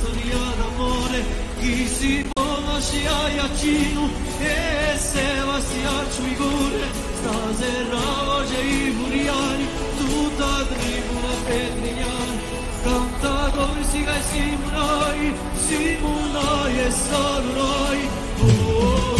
sognare amore chi si vova si aiacino e se va si accio mi gore stasera oggi i buriani tutta tribu la pedrignani cantatori si gai simunai simunai e solo oh, oh, oh.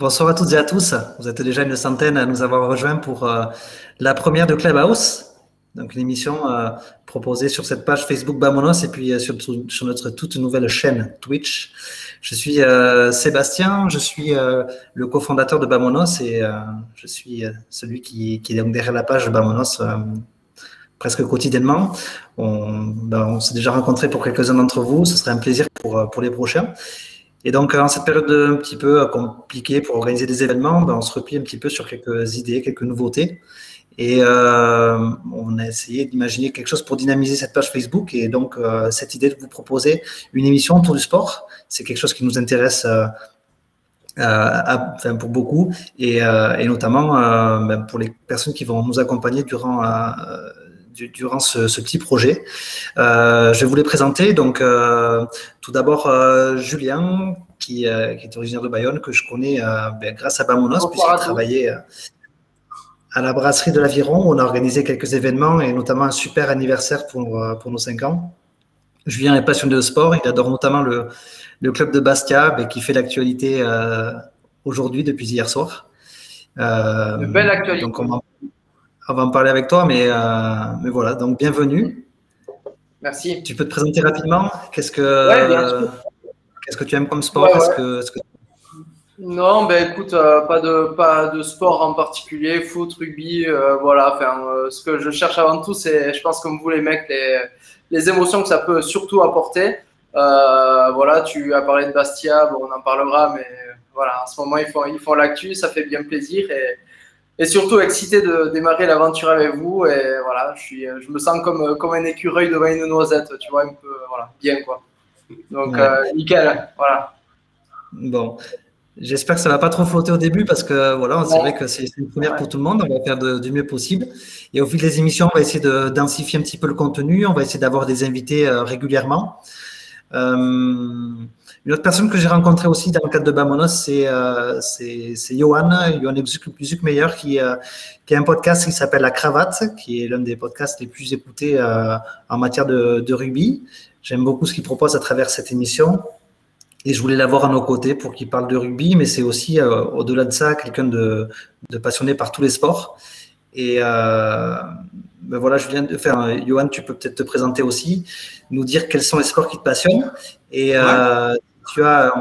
Bonsoir à toutes et à tous. Vous êtes déjà une centaine à nous avoir rejoints pour euh, la première de Clubhouse, donc une émission euh, proposée sur cette page Facebook Bamonos et puis euh, sur, notre toute nouvelle chaîne Twitch. Je suis Sébastien, je suis le cofondateur de Bamonos et je suis celui qui, est donc derrière la page Bamonos euh, presque quotidiennement. On, ben, on s'est déjà rencontrés pour quelques-uns d'entre vous, ce serait un plaisir pour, pour les prochains. Et donc, en cette période un petit peu euh, compliquée pour organiser des événements, ben, on se replie un petit peu sur quelques idées, quelques nouveautés. Et euh, on a essayé d'imaginer quelque chose pour dynamiser cette page Facebook. Et donc, euh, cette idée de vous proposer une émission autour du sport, c'est quelque chose qui nous intéresse euh, euh, enfin, pour beaucoup, et, et notamment ben, pour les personnes qui vont nous accompagner durant, du- durant ce, ce petit projet. Euh, je vais vous les présenter. Donc, euh, tout d'abord, euh, Julien, qui, qui est originaire de Bayonne, que je connais ben, grâce à Bamonos, puisqu'il travaillait à la brasserie de l'Aviron. On a organisé quelques événements et notamment un super anniversaire pour, pour nos 5 ans. Julien est passionné de sport. Il adore notamment le, le club de Bastia, ben, qui fait l'actualité aujourd'hui, depuis hier soir. Euh, Une belle actualité. Donc, on va en parler avec toi, mais, euh, mais voilà. Donc, bienvenue. Merci. Tu peux te présenter rapidement Qu'est-ce que Ouais, qu'est-ce que tu aimes comme sport? Ouais, Est-ce ouais. que, est-ce que- Non, ben écoute, euh, pas de pas de sport en particulier, foot, rugby, euh, voilà. Enfin, euh, ce que je cherche avant tout, c'est, je pense comme vous les mecs, les les émotions que ça peut surtout apporter. Voilà, tu as parlé de Bastia, bon, on en parlera, mais voilà, en ce moment ils font ils font l'actu, ça fait bien plaisir et et surtout excité de démarrer l'aventure avec vous et voilà, je suis je me sens comme comme un écureuil devant une noisette, tu vois, un peu voilà, bien quoi. Donc Ouais. euh, nickel, voilà. Bon, j'espère que ça va pas trop flotter au début parce que voilà, c'est Ouais. vrai que c'est une première Ouais. pour tout le monde. On va faire de- du mieux possible. Et au fil des émissions, on va essayer de densifier un petit peu le contenu. On va essayer d'avoir des invités euh, régulièrement. Euh, une autre personne que j'ai rencontrée aussi dans le cadre de Bamonos, c'est euh, Johan, Johan Zuckmeyer, qui, euh, qui a un podcast qui s'appelle La Cravate, qui est l'un des podcasts les plus écoutés en matière de, de rugby. J'aime beaucoup ce qu'il propose à travers cette émission. Et je voulais l'avoir à nos côtés pour qu'il parle de rugby, mais c'est aussi, au-delà de ça, quelqu'un de, de, passionné par tous les sports. Et ben voilà, je viens de faire. Johan, tu peux peut-être te présenter aussi, nous dire quels sont les sports qui te passionnent. Et tu as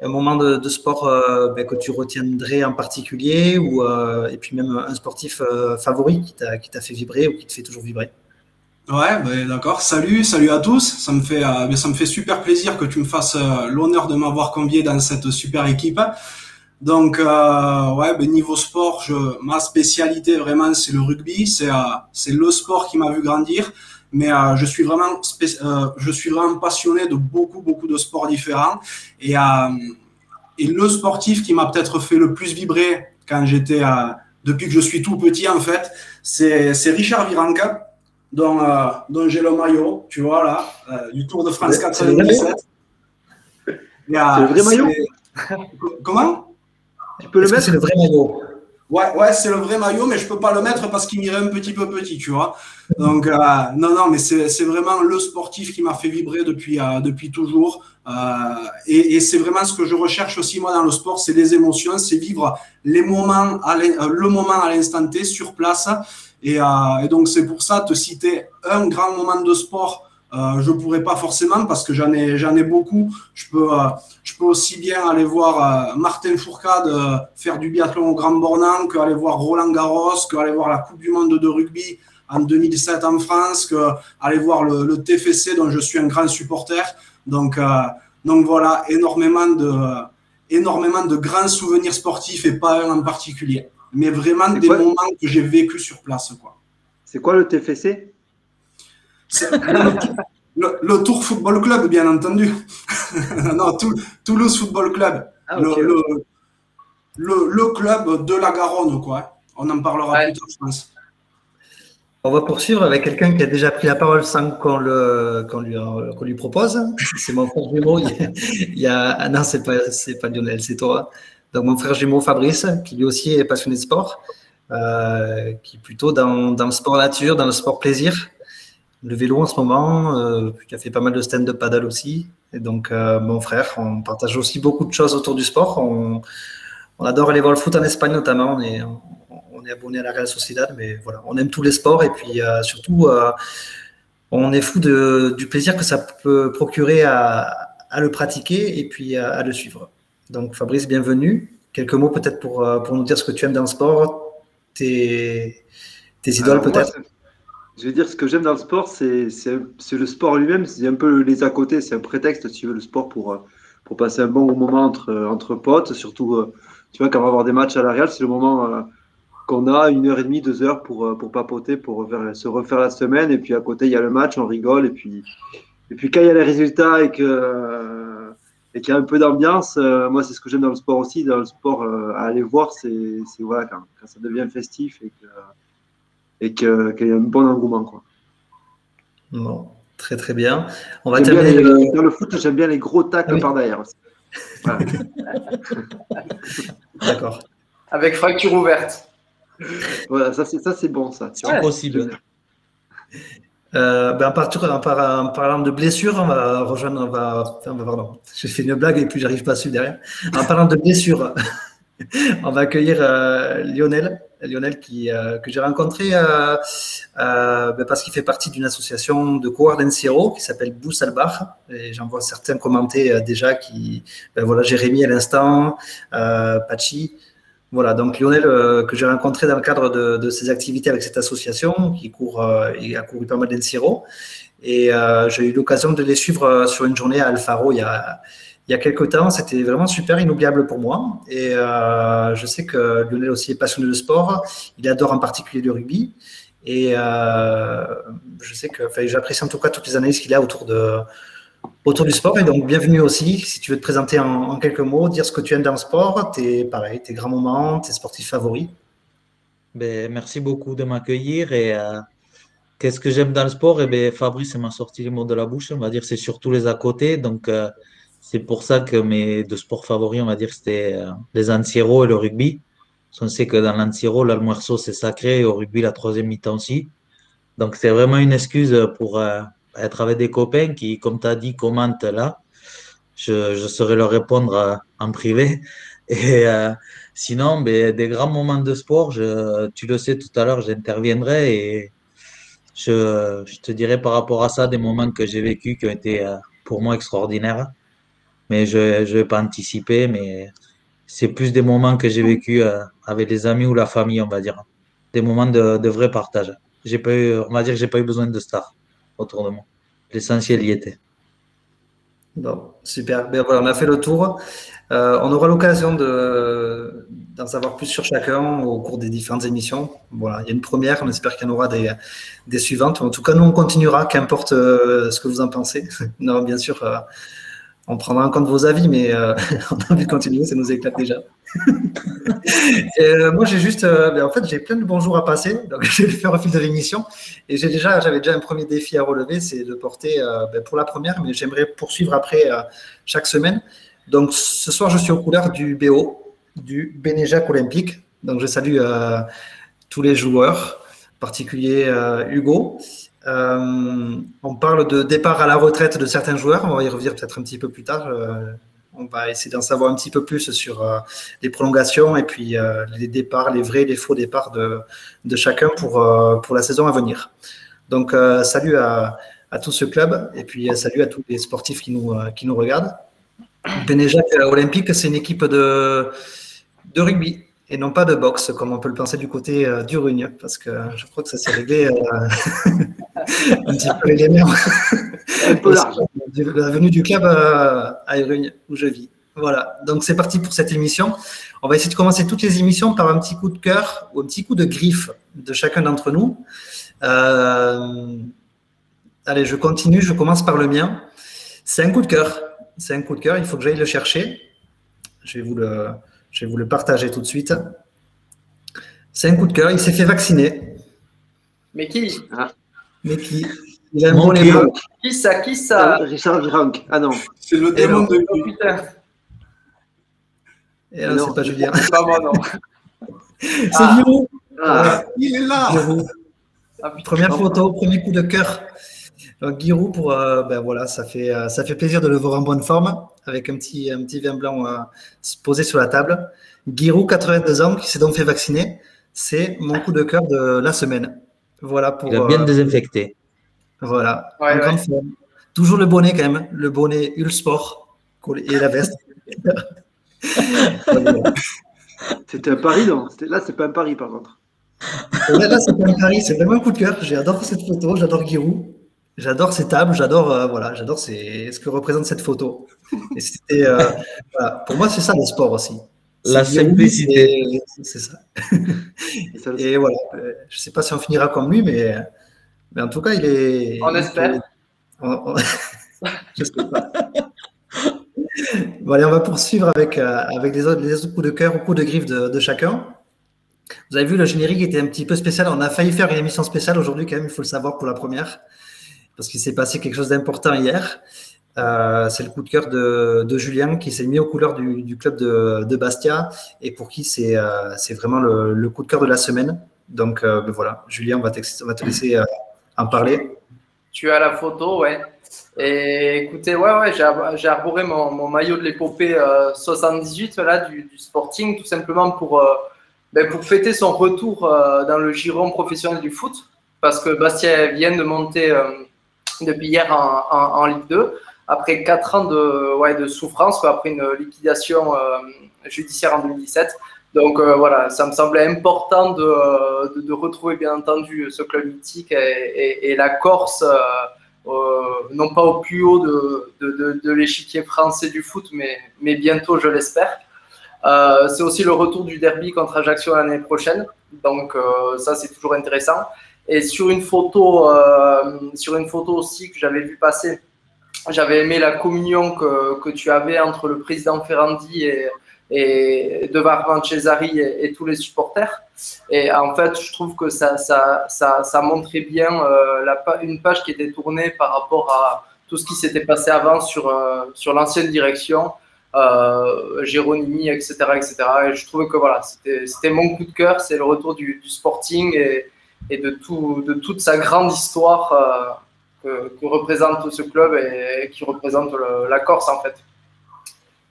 un moment de, sport euh, ben, que tu retiendrais en particulier ou, euh, et puis même un sportif euh, favori qui t'a fait vibrer ou qui te fait toujours vibrer? Ouais, ben, d'accord. Salut, salut à tous. Ça me fait, ben, ça me fait super plaisir que tu me fasses l'honneur de m'avoir convié dans cette super équipe. Donc, ouais, ben, niveau sport, je, ma spécialité vraiment, c'est le rugby. C'est c'est le sport qui m'a vu grandir. Mais euh, je suis vraiment euh, je suis vraiment passionné de beaucoup beaucoup de sports différents. Et euh, et le sportif qui m'a peut-être fait le plus vibrer quand j'étais depuis que je suis tout petit en fait c'est Richard Viranka dont dont j'ai le maillot tu vois là du Tour de France 97 c'est le vrai maillot comment? Tu peux le mettre c'est le vrai maillot Ouais, ouais, c'est le vrai maillot, mais je peux pas le mettre parce qu'il m'irait un petit peu petit, tu vois. Donc, euh, non, non, mais c'est vraiment le sportif qui m'a fait vibrer depuis, euh, depuis toujours. Euh, et, et c'est vraiment ce que je recherche aussi, moi, dans le sport, c'est les émotions, c'est vivre les moments à le moment à l'instant T sur place. Et, et donc, c'est pour ça, te citer un grand moment de sport euh, je pourrais pas forcément parce que j'en ai, j'en ai beaucoup. Je peux, euh, je peux aussi bien aller voir euh, Martin Fourcade faire du biathlon au Grand Bornand qu'aller voir Roland Garros, qu'aller voir la Coupe du Monde de rugby en 2007 en France, qu'aller voir le, le, TFC dont je suis un grand supporter. Donc, donc voilà, énormément de, énormément de grands souvenirs sportifs et pas un en particulier, mais vraiment des moments que j'ai vécu sur place. Quoi. C'est quoi le TFC le, Tour Football Club, bien entendu. non, Toulouse Football Club. Ah, le, le, club de la Garonne, quoi. On en parlera plus tard, je pense. On va poursuivre avec quelqu'un qui a déjà pris la parole sans qu'on le, lui, lui, propose. C'est mon frère jumeau. Il y a, ah non, c'est pas, pas Lionel, c'est toi. Donc mon frère jumeau Fabrice, qui lui aussi est passionné de sport, euh, qui est plutôt dans, dans, le sport nature, dans le sport plaisir le vélo en ce moment, euh, qui a fait pas mal de stand-up paddle aussi. Et donc, euh, mon frère, on partage aussi beaucoup de choses autour du sport. On, adore aller voir le foot en Espagne notamment. On est, on est abonné à la Real Sociedad, mais voilà, on aime tous les sports et puis euh, surtout, on est fou de, du plaisir que ça peut procurer à, le pratiquer et puis à, le suivre. Donc, Fabrice, bienvenue. Quelques mots peut-être pour, pour nous dire ce que tu aimes dans le sport, tes, tes idoles peut-être je vais dire, ce que j'aime dans le sport, c'est le sport lui-même, c'est un peu les à côté, c'est un prétexte, si tu veux, le sport pour, euh, pour passer un bon moment entre, entre potes, surtout, euh, tu vois, quand on va avoir des matchs à la c'est le moment euh, qu'on a une heure et demie, deux heures pour, pour papoter, pour se refaire la semaine, et puis à côté, il y a le match, on rigole, et puis, et puis quand il y a les résultats et et qu'il y a un peu d'ambiance, moi, c'est ce que j'aime dans le sport aussi, dans le sport, à aller voir, c'est voilà, quand, quand, ça devient festif et que et qu'il y ait un bon engouement. Quoi. Bon, très très bien. On va terminer. Dans le foot, j'aime bien les gros tacles ah par derrière. D'accord. Avec fracture ouverte. Voilà, ça c'est ça c'est bon ça. C'est possible. Euh, ben, en, parlant de blessures, on va rejoindre, on va, pardon, j'ai fait une blague et puis j'arrive pas à suivre derrière. En parlant de blessures, on va accueillir euh, Lionel, Lionel qui, euh, que j'ai rencontré euh, ben parce qu'il fait partie d'une association de coureurs d'Enciro qui s'appelle Boussalbar. Et j'en vois certains commenter déjà qui, ben voilà, Jérémy à l'instant, Pachi. Voilà, donc Lionel que j'ai rencontré dans le cadre de, de, ses activités avec cette association qui court, il a couru pas mal d'Enciro. Et j'ai eu l'occasion de les suivre sur une journée à Alfaro il y a il y a quelques temps. C'était vraiment super inoubliable pour moi. Et euh, je sais que Lionel aussi est passionné de sport. Il adore en particulier le rugby. Et euh, je sais que j'apprécie en tout cas toutes les analyses qu'il a autour, de, autour du sport. Et donc, bienvenue aussi. Si tu veux te présenter en, quelques mots, dire ce que tu aimes dans le sport, tes, pareil, tes grands moments, tes sportifs favoris. Ben, merci beaucoup de m'accueillir. Et euh, qu'est-ce que j'aime dans le sport? Et eh ben, Fabrice m'a sorti les mots de la bouche. On va dire c'est surtout les à côté. Donc, c'est pour ça que mes deux sports favoris, on va dire, c'était euh, les anciros et le rugby. On sait que dans l'antiro, l'almuerzo, c'est sacré et au rugby, la troisième mi-temps aussi. Donc, c'est vraiment une excuse pour euh, être avec des copains qui, comme tu as dit, commentent là. je, je saurais leur répondre euh, en privé. Et sinon, ben, des grands moments de sport, je, tu le sais tout à l'heure, j'interviendrai et je, je, te dirai par rapport à ça des moments que j'ai vécu qui ont été pour moi extraordinaires. Mais je ne vais pas anticiper, mais c'est plus des moments que j'ai vécu avec les amis ou la famille, on va dire. Des moments de, vrai partage. J'ai pas eu, on va dire que j'ai pas eu besoin de stars autour de moi. L'essentiel y était. Bon, super. Ben voilà, on a fait le tour. Euh, on aura l'occasion d'en savoir plus sur chacun au cours des différentes émissions. Voilà, il y a une première, on espère qu'il y en aura des, des suivantes. En tout cas, nous, on continuera, qu'importe euh, ce que vous en pensez. non, bien sûr, euh, on prendra en compte vos avis, mais euh, on a envie de continuer, ça nous éclate déjà. euh, moi, j'ai juste, euh, ben, en fait, j'ai plein de bonjours à passer, donc je vais le faire au fil de l'émission. Et j'ai déjà, j'avais déjà un premier défi à relever, c'est de porter ben, pour la première, mais j'aimerais poursuivre après chaque semaine. Donc, ce soir, je suis aux couleurs du BO, du Bénéjac Olympique. Donc, je salue tous les joueurs, en particulier Hugo. Euh, on parle de départ à la retraite de certains joueurs. On va y revenir peut-être un petit peu plus tard. Euh, on va essayer d'en savoir un petit peu plus sur euh, les prolongations et puis les départs, les vrais, les faux départs de, de chacun pour, pour la saison à venir. Donc, salut à, à, tout ce club et puis salut à tous les sportifs qui nous, qui nous regardent. Benéjac Olympique, c'est une équipe de, de rugby et non pas de boxe, comme on peut le penser du côté euh, du Rugne, parce que je crois que ça s'est réglé euh, un petit peu les nerfs. La venue du club euh, à Rugne, où je vis. Voilà, donc c'est parti pour cette émission. On va essayer de commencer toutes les émissions par un petit coup de cœur ou un petit coup de griffe de chacun d'entre nous. allez, je continue, je commence par le mien. C'est un coup de cœur. C'est un coup de cœur, il faut que j'aille le chercher. Je vais vous le, je vais vous le partager tout de suite. C'est un coup de cœur. Il s'est fait vacciner. Mais qui? Ah. Mais qui? Il a un bon Qui ça Qui ça? Ah, Richard Virenque. Ah non. C'est le démon de oh, putain. Et là, c'est pas Julien. C'est pas moi, non. c'est ah. Ah. Il est là. Ah, Première photo, premier coup de cœur. Donc, Giroud, pour, euh, ben voilà, ça fait, euh, ça fait plaisir de le voir en bonne forme, avec un petit, un petit vin blanc euh, posé sur la table. Giroud, 82 ans, qui s'est donc fait vacciner. C'est mon coup de cœur de la semaine. Voilà pour, Il a bien désinfecté. Voilà. Toujours le bonnet quand même, le bonnet Ulsport et la veste. C'était un pari, non? Là, c'est pas un pari, par contre. Là, là c'est pas un pari, c'est vraiment un coup de cœur. J'adore cette photo, j'adore Giroud. J'adore ces tables, j'adore euh, voilà, j'adore ce que représente cette photo. Et euh, Pour moi, c'est ça le sport aussi. La simplicité. C'est ça. et voilà, euh, je ne sais pas si on finira comme lui, mais, mais en tout cas, il est. On espère. je sais pas. bon, allez, on va poursuivre avec, avec les, autres, les autres coups de cœur ou coups de griffe de, de chacun. Vous avez vu, le générique était un petit peu spécial. On a failli faire une émission spéciale aujourd'hui, quand même, il faut le savoir pour la première parce qu'il s'est passé quelque chose d'important hier. Euh, c'est le coup de cœur de, Julien qui s'est mis aux couleurs du, club de, Bastia et pour qui c'est euh, vraiment le, coup de cœur de la semaine. Donc euh, ben voilà, Julien, on va, te laisser en parler. Tu as la photo, ouais. Et écoutez, ouais, ouais, j'ai arboré mon, maillot de l'épopée 78 là, du, Sporting, tout simplement pour, ben, pour fêter son retour dans le giron professionnel du foot. Parce que Bastia vient de monter depuis hier en, Ligue 2, après 4 ans de, ouais, de souffrance, après une liquidation euh, judiciaire en 2017. Donc euh, voilà, ça me semblait important de, de, retrouver bien entendu ce club mythique et, la Corse, euh, non pas au plus haut de, de l'échiquier français du foot, mais, mais bientôt, je l'espère. c'est aussi le retour du derby contre Ajaccio l'année prochaine, donc ça c'est toujours intéressant. Et sur une photo, euh, sur une photo aussi que j'avais vu passer, j'avais aimé la communion que, que, tu avais entre le président Ferrandi et, et Cesari et, tous les supporters. Et en fait, je trouve que ça, ça, ça, ça montrait bien euh, la, une page qui était tournée par rapport à tout ce qui s'était passé avant sur, euh, sur l'ancienne direction, euh, etc., etc. Et je trouvais que voilà, c'était mon coup de cœur, c'est le retour du, du Sporting et, et de, tout, de toute sa grande histoire euh, que, représente ce club et, qui représente la Corse en fait.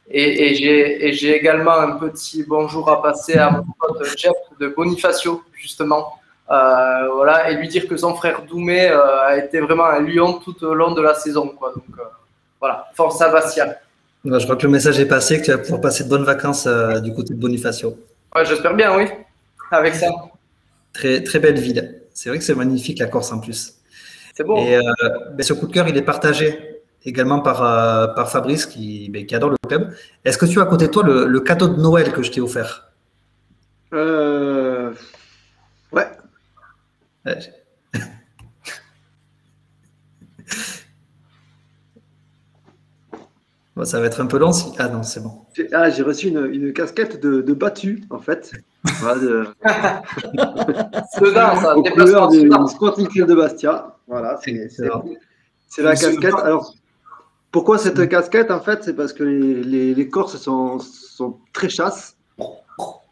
Et, et j'ai également un petit bonjour à passer à mon pote Jeff de Bonifacio, justement. Euh, voilà, et lui dire que son frère Doumé euh, a été vraiment un lion tout au long de la saison. Quoi. Donc euh, voilà, force à Bastia. Ouais, Je crois que le message est passé, que tu vas pouvoir passer de bonnes vacances du côté de Bonifacio. Ouais, J'espère bien, oui, avec ça. Très, très belle ville. C'est vrai que c'est magnifique la Corse en plus. C'est bon. Et euh, ben, ce coup de cœur, il est partagé également par, euh, par Fabrice qui, ben, qui adore le club. Est-ce que tu as à côté de toi le, le cadeau de Noël que je t'ai offert? Euh, Ouais. Ouais, j'ai- Bon, ça va être un peu long. si- Ah non, c'est bon. J'ai ah, j'ai reçu une, une casquette de, de battu, en fait. Voilà, de, Dedans, ça, déplacement couleurs du Sedan. Sporting Club de Bastia. Voilà, c'est la casquette. Alors, pourquoi cette casquette En fait, c'est parce que les, les, les Corses sont, sont très chasses.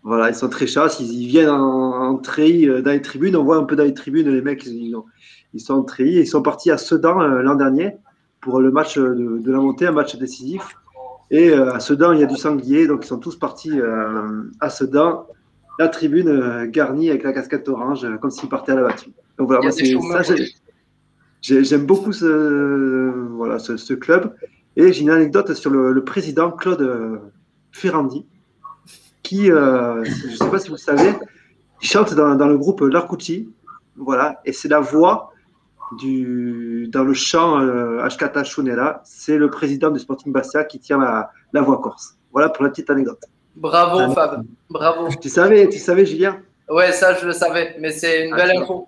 Voilà, ils sont très chasses. Ils, ils viennent en, en treillis euh, dans les tribunes. On voit un peu dans les tribunes, les mecs, ils, ont- ils sont en treillis. Ils sont partis à Sedan euh, l'an dernier pour le match de, de la montée, un match décisif. Et euh, à Sedan, il y a du sanglier, donc ils sont tous partis euh, à Sedan, la tribune euh, garnie avec la casquette orange, euh, comme s'ils partaient à la battue. Donc voilà, j'aime beaucoup ce, voilà, ce, ce club. Et j'ai une anecdote sur le, le président Claude euh, Ferrandi, qui, euh, je ne sais pas si vous le savez, il chante dans, dans le groupe L'Arcucci. Voilà, et c'est la voix du, dans le chant euh, Ashkata Shunera. C'est le président du Sporting Bastia qui tient la, la voix corse. Voilà pour la petite anecdote. Bravo, Ah, Fab. Bravo. Tu savais, tu savais, Julien? Ouais, ça, je le savais, mais c'est une Ah, belle vois. info.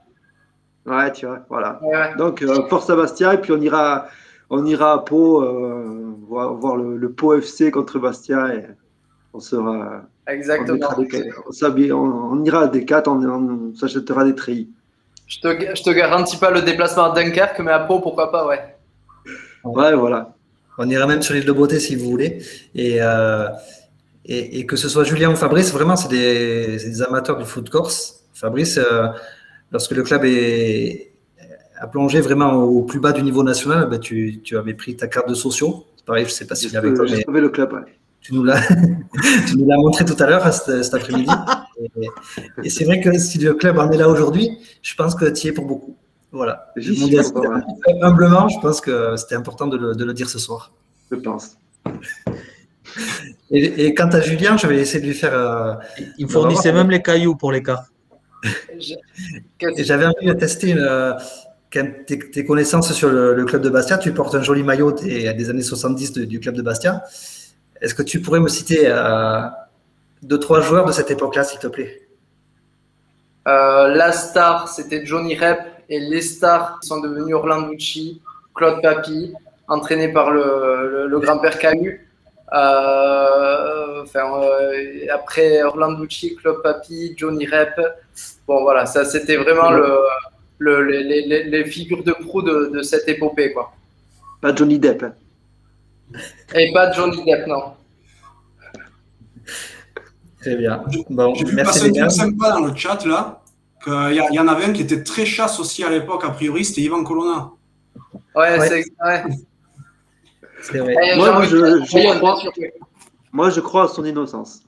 Ouais, tu vois, voilà. Ouais, ouais. Donc, euh, force à Bastia, et puis on ira, on ira à Pau, euh, voir, voir le, le Pau FC contre Bastia, et on sera. On, Exactement. mettra des- on on- on ira à des 4, on, on s'achètera des treillis. Je te, je te garantis pas le déplacement à Dunkerque, mais à Pau, pourquoi pas, ouais. Ouais, voilà. On ira même sur l'île de Beauté si vous voulez. Et, euh, et, et que ce soit Julien ou Fabrice, vraiment, c'est des, amateurs du foot corse. Fabrice, euh, lorsque le club est, a plongé vraiment au plus bas du niveau national, ben, tu, tu avais pris ta carte de sociaux. C'est pareil, je ne sais pas si J'ai c'est avec toi, mais sauvé le club. ouais. Tu nous l'as tu nous l'as montré tout à l'heure hein, cet, cet après-midi. Et, et c'est vrai que si le club en est là aujourd'hui, je pense que tu y es pour beaucoup. Voilà. J'y suis Modeste- encore, ouais, Humblement, je pense que c'était important de le, de le dire ce soir. je pense. Et, et quant à Julien, je vais essayer de lui faire. euh, Il me fournissait même les cailloux pour les Qu'est-ce- J'avais envie de tester euh, tes, tes connaissances sur le, le club de Bastia. Tu portes un joli maillot des, des années 70 de- du club de Bastia. Est-ce que tu pourrais me citer euh, deux, trois joueurs de cette époque-là, s'il te plaît? Euh, la star, c'était Johnny Rep, et les stars sont devenus Orlanducci, Claude Papi, entraîné par le, le- le grand-père Camus. Euh, enfin, euh, après Orlanducci, Claude Papi, Johnny Rep. Bon, voilà, ça c'était vraiment le, le- les, les- les- les figures de proue de, de cette épopée, quoi. Pas Johnny Depp. hein. Et pas Johnny Depp, non. Très bien. Bon, J'ai vu merci passer les un gars. truc sympa dans le chat là. y, il y en avait un qui était très chasse aussi à l'époque, a priori, c'était Ivan Colonna. Ouais, Ouais. c'est vrai. Moi, je- crois- Moi, je crois à son innocence.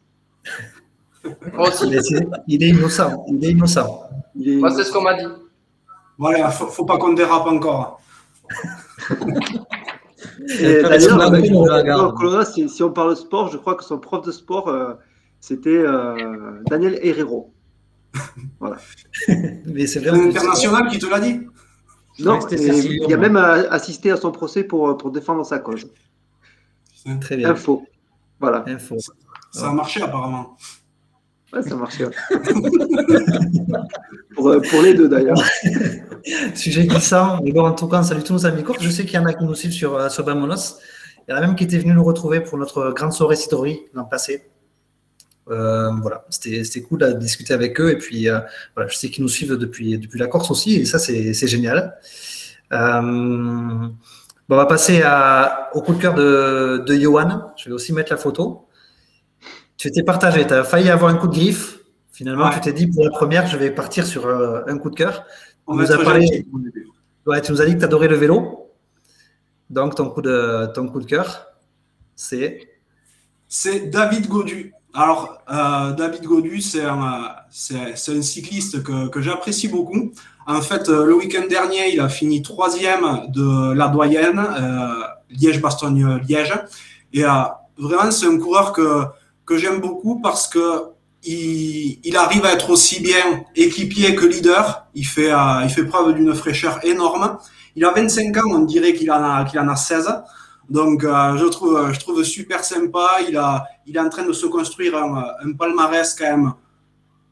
Il est innocent. Il est innocent. Il est- Moi, c'est ce qu'on m'a dit. Voilà, faut, faut pas qu'on dérape encore. D'ailleurs. Colonna, si, si on parle sport, je crois que son prof de sport, euh, c'était euh, Daniel Herrero. Mais c'est C'est vrai. en plus. international qui te l'a dit Non, et il a même euh, assisté à son procès pour, pour défendre sa cause. Très bien. Info. Voilà. Info. Ça a marché apparemment. Ouais, ça marchait. pour, euh, pour les deux d'ailleurs. Sujet glissant. Bon, en tout cas, on salue tous nos amis courts. Je sais qu'il y en a qui nous suivent sur, euh, sur Bamonos. Il y en a même qui étaient venus nous retrouver pour notre grande soirée Sidori l'an passé. Euh, voilà, c'était cool de discuter avec eux. Et puis, voilà, je sais qu'ils nous suivent depuis, depuis la Corse aussi. Et ça, c'est génial. On va passer au coup de cœur de, de Johan. Je vais aussi mettre la photo. Tu étais partagé. Tu as failli avoir un coup de griffe. Finalement, Ouais. tu t'es dit pour la première, je vais partir sur euh, un coup de cœur. On nous a parlé-. Ouais, tu nous as dit que tu adorais le vélo. Donc, ton coup de, ton coup de cœur, c'est? C'est David Godu. Alors, euh, David Godu, c'est un, c'est, c'est un cycliste que, que j'apprécie beaucoup. En fait, euh, le week-end dernier, il a fini troisième de la doyenne, euh, Liège-Bastogne-Liège. Et euh, vraiment, c'est un coureur que, que j'aime beaucoup parce que il, arrive à être aussi bien équipier que leader. Il fait, euh, il fait preuve d'une fraîcheur énorme. Il a 25 ans, on dirait qu'il en a, qu'il en a 16. Donc, euh, je trouve, je trouve super sympa. Il a, il est en train de se construire un, palmarès quand même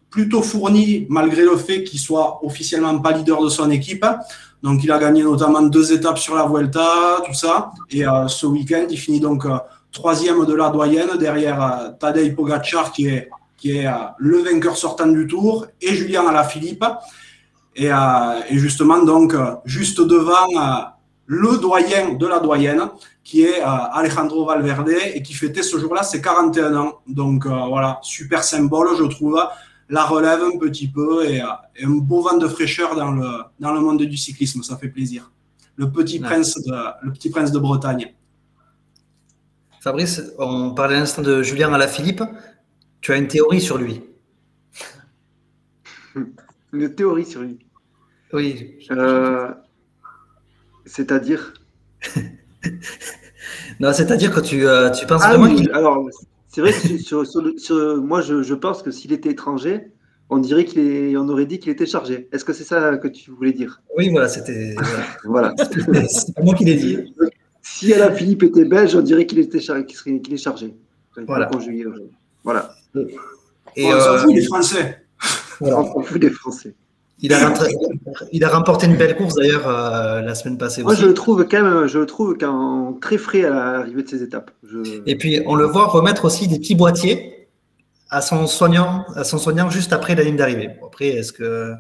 plutôt fourni, malgré le fait qu'il soit officiellement pas leader de son équipe. Donc, il a gagné notamment deux étapes sur la Vuelta, tout ça. Et euh, ce week-end, il finit donc troisième de la doyenne derrière euh, Tadej Pogacar, qui est, qui est le vainqueur sortant du Tour, et Julien Alaphilippe. Et, et justement, donc, juste devant le doyen de la doyenne, qui est Alejandro Valverde, et qui fêtait ce jour-là ses 41 ans. Donc, voilà, super symbole, je trouve la relève un petit peu et, et, un beau vent de fraîcheur dans le, dans le monde du cyclisme. Ça fait plaisir. Le petit, ouais. prince, de, le petit prince de Bretagne. Fabrice, on parlait à l'instant de Julien Alaphilippe. Tu as une théorie sur lui Une théorie sur lui Oui. Euh, c'est-à-dire Non, c'est-à-dire que tu, euh, tu penses ah, vraiment oui. Alors, c'est vrai que sur, sur le, sur, moi, je, je, pense que s'il était étranger, on dirait qu'il est, on aurait dit qu'il était chargé. Est-ce que c'est ça que tu voulais dire? Oui, voilà, c'était. Voilà. c'est pas moi qui l'ai dit. Si Alain Philippe était belge, on dirait qu'il était char... qu'il qu est chargé. Voilà. voilà. Et on s'en euh... fout des Français. Voilà. On s'en fout des Français. Il a, rentré... il a, remporté une belle course d'ailleurs euh, la semaine passée. Moi, aussi. je le trouve quand même, je le trouve quand très frais à l'arrivée de ces étapes. Je... Et puis, on le voit remettre aussi des petits boîtiers à son soignant, à son soignant juste après la ligne d'arrivée. Bon, après, est-ce que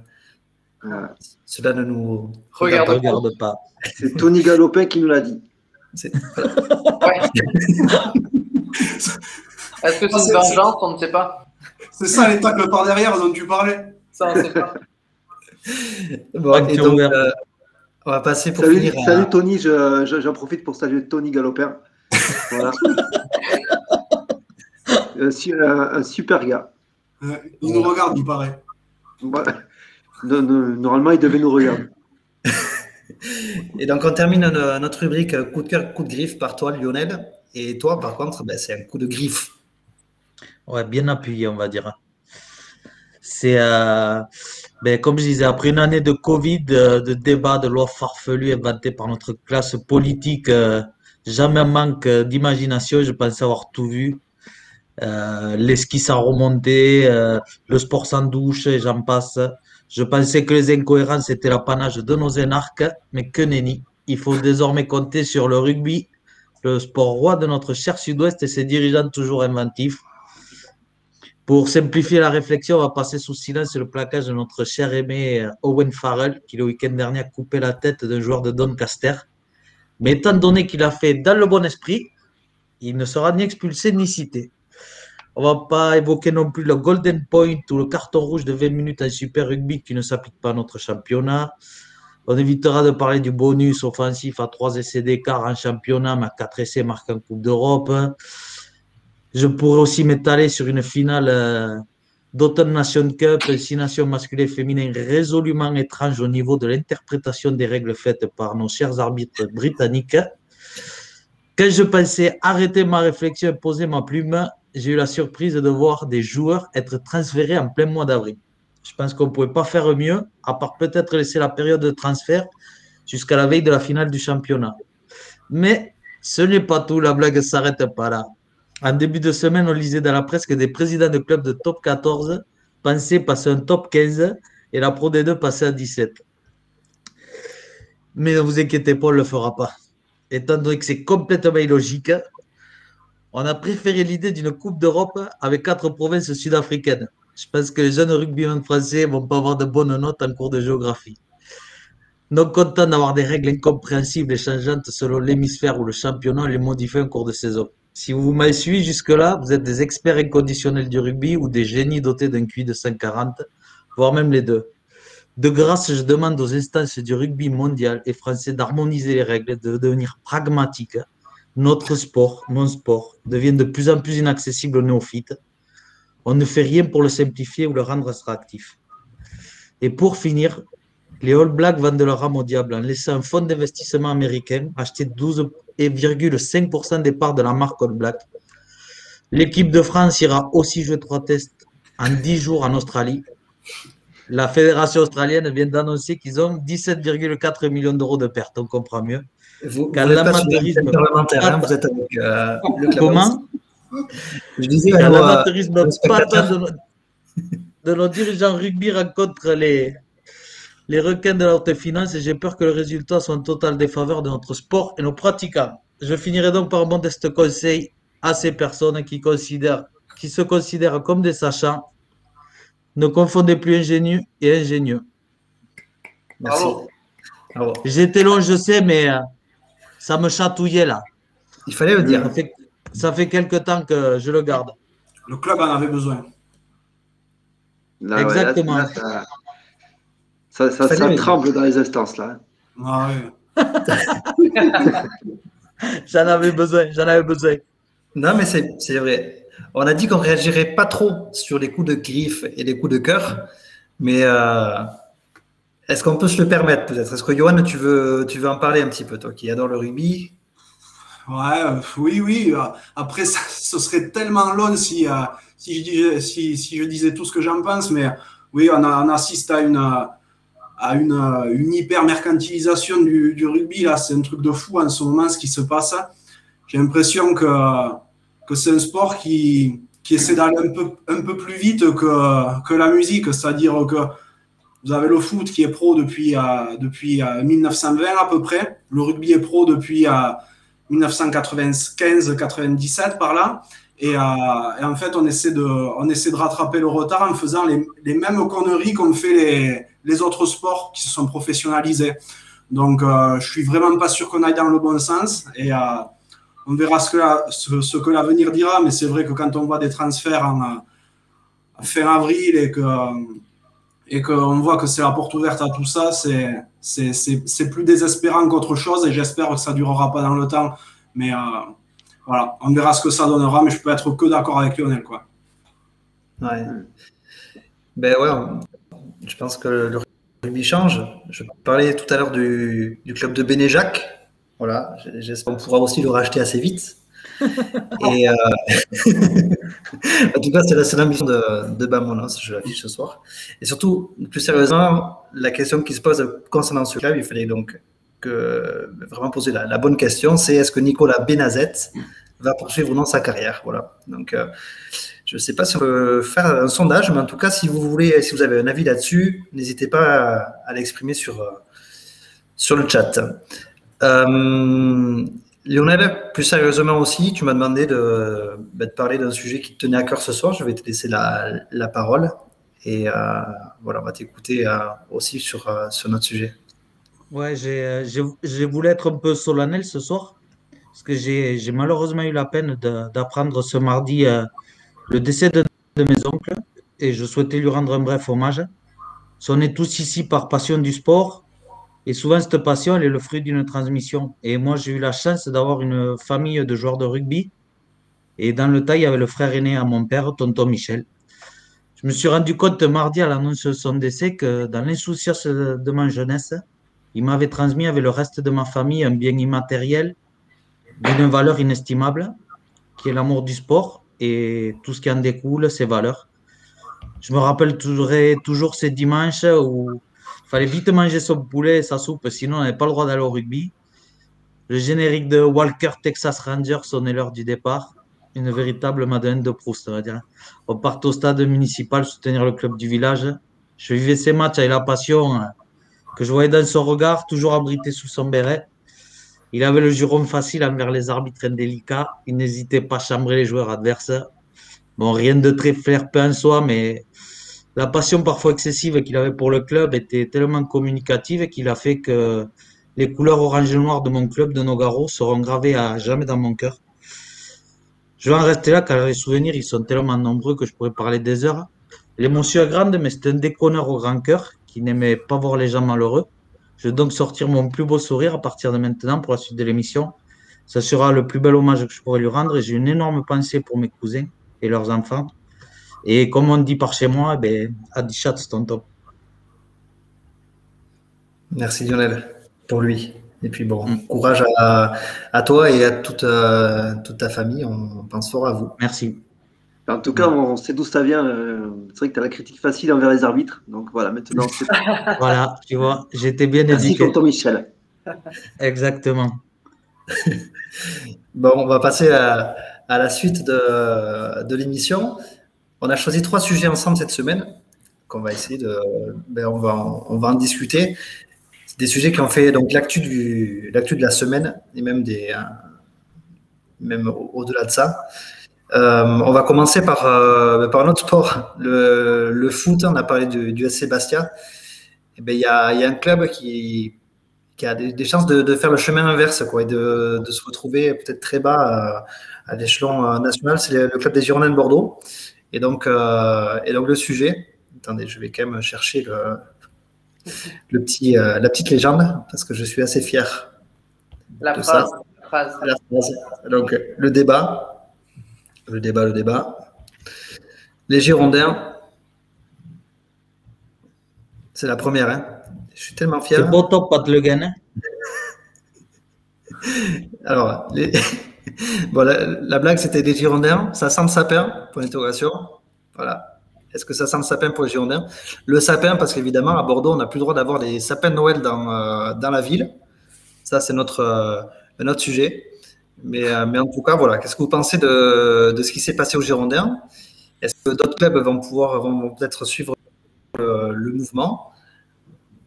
voilà. cela ne nous regarde, regarde pas, pas. C'est Tony Galopin qui nous l'a dit. Ouais. Est-ce que c'est une vengeance On ne sait pas. C'est ça les tacles par derrière dont tu parlais. Ça, on ne sait pas. Bon, et donc, euh, on va passer pour salut, finir. Salut à... Tony, j'en je, je, profite pour saluer Tony Galopin. Voilà. un, un, super gars. il nous regarde, il paraît. Ouais. Normalement, il devait nous regarder. Et donc, on termine notre rubrique coup de cœur, coup de griffe par toi, Lionel. Et toi, par contre, ben, c'est un coup de griffe. Ouais, bien appuyé, on va dire. C'est, euh, ben, comme je disais, après une année de Covid, de, de débats, de lois farfelues inventées par notre classe politique, euh, jamais manque d'imagination. Je pensais avoir tout vu. Euh, L'esquisse à remonter, euh, le sport sans douche, et j'en passe. Je pensais que les incohérences étaient l'apanage de nos énarques, mais que nenni. Il faut désormais compter sur le rugby, le sport roi de notre cher sud-ouest et ses dirigeants toujours inventifs. Pour simplifier la réflexion, on va passer sous silence le plaquage de notre cher aimé Owen Farrell, qui le week-end dernier a coupé la tête d'un joueur de Doncaster. Mais étant donné qu'il a fait dans le bon esprit, il ne sera ni expulsé ni cité. On va pas évoquer non plus le Golden Point ou le carton rouge de 20 minutes en Super Rugby qui ne s'applique pas à notre championnat. On évitera de parler du bonus offensif à 3 essais d'écart en championnat, mais à 4 essais marqués en Coupe d'Europe. Je pourrais aussi m'étaler sur une finale euh, d'Autumn Nation Cup, 6 nations masculines et féminines résolument étrange au niveau de l'interprétation des règles faites par nos chers arbitres britanniques. Quand je pensais arrêter ma réflexion et poser ma plume, j'ai eu la surprise de voir des joueurs être transférés en plein mois d'avril. Je pense qu'on ne pouvait pas faire mieux, à part peut-être laisser la période de transfert jusqu'à la veille de la finale du championnat. Mais ce n'est pas tout, la blague ne s'arrête pas là. En début de semaine, on lisait dans la presse que des présidents de clubs de top 14 pensaient passer un top 15 et la Pro D2 passer à 17. Mais ne vous inquiétez pas, on ne le fera pas. Étant donné que c'est complètement illogique, on a préféré l'idée d'une Coupe d'Europe avec quatre provinces sud-africaines. Je pense que les jeunes rugbymen français vont pas avoir de bonnes notes en cours de géographie. Donc, content d'avoir des règles incompréhensibles et changeantes selon l'hémisphère ou le championnat, les modifier en cours de saison. Si vous m'avez suivi jusque-là, vous êtes des experts inconditionnels du rugby ou des génies dotés d'un QI de 140, voire même les deux. De grâce, je demande aux instances du rugby mondial et français d'harmoniser les règles, de devenir pragmatiques, notre sport, mon sport, devient de plus en plus inaccessible aux néophytes. On ne fait rien pour le simplifier ou le rendre attractif. Et pour finir, les All Blacks vendent leur âme au diable en laissant un fonds d'investissement américain acheter 12,5% des parts de la marque All Black. L'équipe de France ira aussi jouer trois tests en 10 jours en Australie. La fédération australienne vient d'annoncer qu'ils ont 17,4 millions d'euros de pertes. On comprend mieux. Vous, l'amateurisme- parlementaire, hein, vous êtes avec euh, le. Comment Je disais, euh, l'amateurisme de, nos- dirigeants rugby rencontre les, les requins de la haute finance et j'ai peur que le résultat soit en totale défaveur de notre sport et nos pratiquants. Je finirai donc par un modeste conseil à ces personnes qui, considèrent, qui se considèrent comme des sachants. Ne confondez plus ingénu et ingénieux. Merci. J'étais long, je sais, mais euh, ça me chatouillait là. Il fallait le dire. Ça fait, ça fait quelque temps que je le garde. Le club en avait besoin. Là, ouais, là, Exactement. là, ça, ça, tremble dans les instances là. Ah ouais. J'en avais besoin, j'en avais besoin. Non, mais c'est c'est vrai. On a dit qu'on réagirait pas trop sur les coups de griffe et les coups de cœur, mais euh, est-ce qu'on peut se le permettre peut-être? Est-ce que Johan, tu veux, tu veux en parler un petit peu, toi qui adore le rugby? Ouais, euh, oui, oui. euh, Après, ça, ce serait tellement long si, euh, si, je disais, si, si je disais tout ce que j'en pense, mais oui, on, assiste à une, à une hyper mercantilisation du, du rugby. Là, c'est un truc de fou en ce moment ce qui se passe. J'ai l'impression que, que c'est un sport qui, qui essaie d'aller un peu, un peu plus vite que, que la musique, c'est-à-dire que vous avez le foot qui est pro depuis, euh, depuis euh, 1920 à peu près. Le rugby est pro depuis. euh, 1995-97 par là. Et, euh, en fait, on essaie, de, on essaie de rattraper le retard en faisant les, mêmes conneries qu'ont fait les, les autres sports qui se sont professionnalisés. Donc, euh, je suis vraiment pas sûr qu'on aille dans le bon sens. Et euh, on verra ce que, ce, que l'avenir dira. Mais c'est vrai que quand on voit des transferts en, euh, fin avril et que et qu'on voit que c'est la porte ouverte à tout ça, c'est plus désespérant qu'autre chose et j'espère que ça durera pas dans le temps. Mais euh, voilà, on verra ce que ça donnera, mais je peux être que d'accord avec Lionel. Quoi. Ouais. Ben ouais, je pense que le rugby change. Je parlais tout à l'heure du, du club de Bénéjac. Voilà, j'espère qu'on pourra aussi le racheter assez vite. Et euh, en tout cas, c'est la seule ambition de, de Bamonos, je l'affiche ce soir. Et surtout, plus sérieusement, la question qui se pose concernant ce club, il fallait donc vraiment poser la, bonne question, c'est est-ce que Nicolas Benazet va poursuivre ou non sa carrière? Voilà. Donc, euh, je ne sais pas si on peut faire un sondage, mais en tout cas, si vous voulez, si vous avez un avis là-dessus, n'hésitez pas à, l'exprimer sur, euh, sur le chat. Lionel, plus sérieusement aussi, tu m'as demandé de, bah, de parler d'un sujet qui te tenait à cœur ce soir. Je vais te laisser la, parole. Et euh, voilà, on va t'écouter euh, aussi sur, euh, sur notre sujet. Ouais, j'ai, voulu être un peu solennel ce soir, parce que j'ai, malheureusement eu la peine d'apprendre ce mardi le décès de, de mes oncles, et je souhaitais lui rendre un bref hommage. On est tous ici par passion du sport, et souvent cette passion, elle est le fruit d'une transmission. Et moi, j'ai eu la chance d'avoir une famille de joueurs de rugby, et dans le tas, il y avait le frère aîné à mon père, tonton Michel. Je me suis rendu compte mardi à l'annonce de son décès que dans l'insouciance de ma jeunesse, il m'avait transmis avec le reste de ma famille un bien immatériel d'une valeur inestimable, qui est l'amour du sport et tout ce qui en découle, ses valeurs. Je me rappelle toujours, toujours ces dimanches où fallait vite manger son poulet et sa soupe, sinon on n'avait pas le droit d'aller au rugby. Le générique de Walker Texas Rangers sonnait l'heure du départ. Une véritable Madeleine de Proust, on va dire. On part au stade municipal soutenir le club du village. Je vivais ces matchs avec la passion que je voyais dans son regard, toujours abrité sous son béret. Il avait le juron facile envers les arbitres indélicats. Il n'hésitait pas à chambrer les joueurs adverses. Bon, rien de très flair-peu en soi, mais la passion parfois excessive qu'il avait pour le club était tellement communicative qu'il a fait que les couleurs orange et noir de mon club de Nogaro seront gravées à jamais dans mon cœur. Je vais en rester là car les souvenirs ils sont tellement nombreux que je pourrais parler des heures. L'émotion est grande, mais c'est un déconneur au grand cœur qui n'aimait pas voir les gens malheureux. Je vais donc sortir mon plus beau sourire à partir de maintenant pour la suite de l'émission. ça sera le plus bel hommage que je pourrais lui rendre. Et j'ai une énorme pensée pour mes cousins et leurs enfants. Et comme on dit par chez moi, ben, Adichat, c'est ton top. Merci Lionel pour lui. Et puis bon, mm. courage à, à, toi et à toute, euh, toute ta famille. On pense fort à vous. Merci. En tout cas, on sait d'où ça vient. Euh, c'est vrai que tu as la critique facile envers les arbitres. Donc voilà, maintenant voilà, tu vois, j'étais bien éduqué. Merci Michel. Exactement. bon, on va passer à, à la suite de, de l'émission. On a choisi trois sujets ensemble cette semaine qu'on va essayer de. Ben, on, va, on va en discuter des sujets qui ont fait donc l'actu de la semaine et même des euh, même au-delà de ça. Euh, on va commencer par euh, par notre sport, le, le, foot. On a parlé du, du SC Bastia. Eh ben il y a, y a un club qui qui a des, chances de, de, faire le chemin inverse quoi et de, de se retrouver peut-être très bas à, à l'échelon national. C'est le, club des Girondins de Bordeaux. Et donc et donc le sujet. Attendez, je vais quand même chercher le le petit, euh, la petite légende, parce que je suis assez fier. La, phrase, La phrase. Donc, le débat, le débat, le débat. Les Girondins, c'est la première. Hein. Je suis tellement fier. C'est beau top, Pat Le Guen. Alors, les... bon, la, blague, c'était les Girondins. Ça sent le sapin, pour l'interrogation. Voilà. Est-ce que ça sent le sapin pour les Girondins? Le sapin, parce qu'évidemment, à Bordeaux, on n'a plus le droit d'avoir des sapins de Noël dans, euh, dans la ville. Ça, c'est notre, euh, notre sujet. Mais, euh, mais en tout cas, voilà. Qu'est-ce que vous pensez de, de ce qui s'est passé aux Girondins? Est-ce que d'autres clubs vont pouvoir vont peut-être suivre le, mouvement?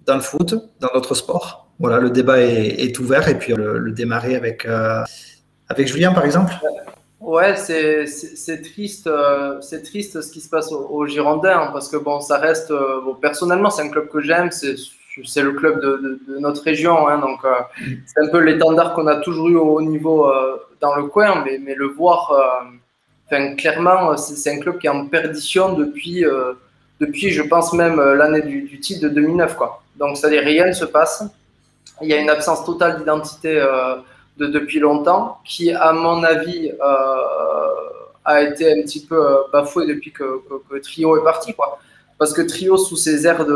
Dans le foot, dans d'autres sports Voilà, le débat est, ouvert et puis le démarrer avec, avec Julien, par exemple? Ouais, c'est triste, euh, c'est triste ce qui se passe aux, Girondins parce que bon, ça reste. Euh, personnellement, c'est un club que j'aime, c'est le club de, notre région, hein, donc euh, c'est un peu l'étendard qu'on a toujours eu au niveau dans le coin, mais, mais le voir, clairement, c'est un club qui est en perdition depuis, depuis, je pense même l'année du, titre de 2009, quoi. Donc, c'est-à-dire rien ne se passe. Il y a une absence totale d'identité depuis longtemps, qui, à mon avis, euh, a été un petit peu euh, bafoué depuis que, Trio est parti, quoi. Parce que Trio, sous ses airs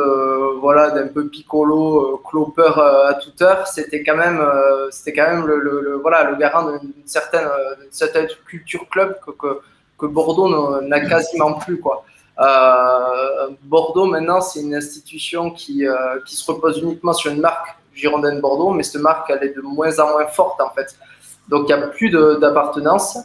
voilà d'un peu piccolo, euh, clopeur à toute heure, c'était quand même, c'était quand même le, voilà le garant d'une certaine, certaine culture club que, que, que Bordeaux n'a quasiment plus, quoi. Bordeaux maintenant, c'est une institution qui, qui se repose uniquement sur une marque Girondin Bordeaux, mais cette marque, elle est de moins en moins forte en fait. Donc il n'y a plus d'appartenance.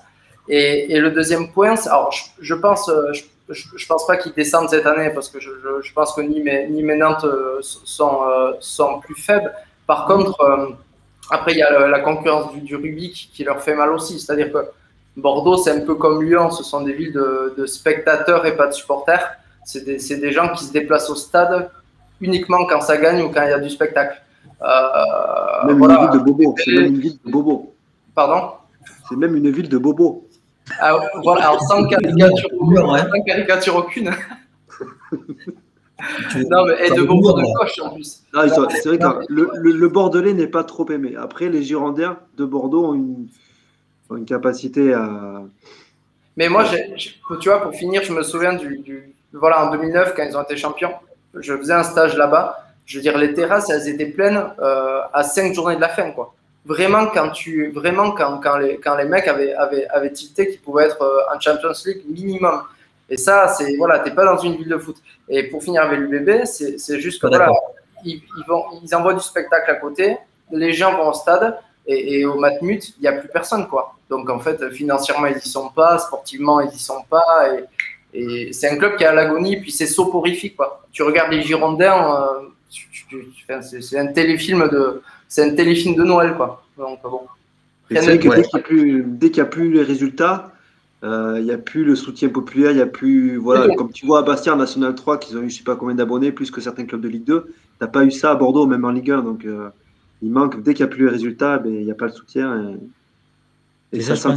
Et, et, le deuxième point, alors je, pense, euh, je, pense pas qu'ils descendent cette année parce que je, je pense que ni mes, ni Nantes euh, sont, euh, sont plus faibles. Par contre, après il y a la concurrence du, du rugby qui, leur fait mal aussi. C'est-à-dire que Bordeaux, c'est un peu comme Lyon, ce sont des villes de, de spectateurs et pas de supporters. C'est des, des gens qui se déplacent au stade uniquement quand ça gagne ou quand il y a du spectacle. Euh, même une ville de Bobo. C'est même une ville de Bobo. Pardon? C'est même une ville de Bobo. Ah, voilà, alors sans caricature, sans caricature aucune. non, mais et de Bobo de coche en plus. C'est vrai que le, le, Bordelais n'est pas trop aimé. Après, les Girondins de Bordeaux ont une, ont une capacité à. Mais moi, tu vois, pour finir, je me souviens du, du, Voilà, en 2009, quand ils ont été champions, je faisais un stage là-bas je veux dire, les terrasses, elles étaient pleines euh, à cinq journées de la fin, quoi. Vraiment, quand tu, vraiment, quand, quand les, quand les mecs avaient, avaient, avaient tilté qu'ils pouvaient être euh, en Champions League minimum. Et ça, c'est, voilà, t'es pas dans une ville de foot. Et pour finir avec l'UBB, c'est, c'est juste que, voilà, ils, ils, vont, ils envoient du spectacle à côté, les gens vont au stade, et, au Matmut, il n'y a plus personne, quoi. Donc, en fait, financièrement, ils y sont pas, sportivement, ils y sont pas, et, et c'est un club qui est à l'agonie, puis c'est soporifique, quoi. Tu regardes les Girondins, euh, c'est un téléfilm de, c'est un téléfilm de Noël, quoi. Donc bon. C'est vrai que dès qu'il n'y a, plus les résultats, euh, il n'y a plus le soutien populaire, il n'y a plus, voilà, comme tu vois à Bastia en National 3, qu'ils ont eu je sais pas combien d'abonnés, plus que certains clubs de Ligue 2, tu n'as pas eu ça à Bordeaux, même en Ligue 1, donc euh, il manque, dès qu'il n'y a plus les résultats, ben, il n'y a pas le soutien, et, ça, ça,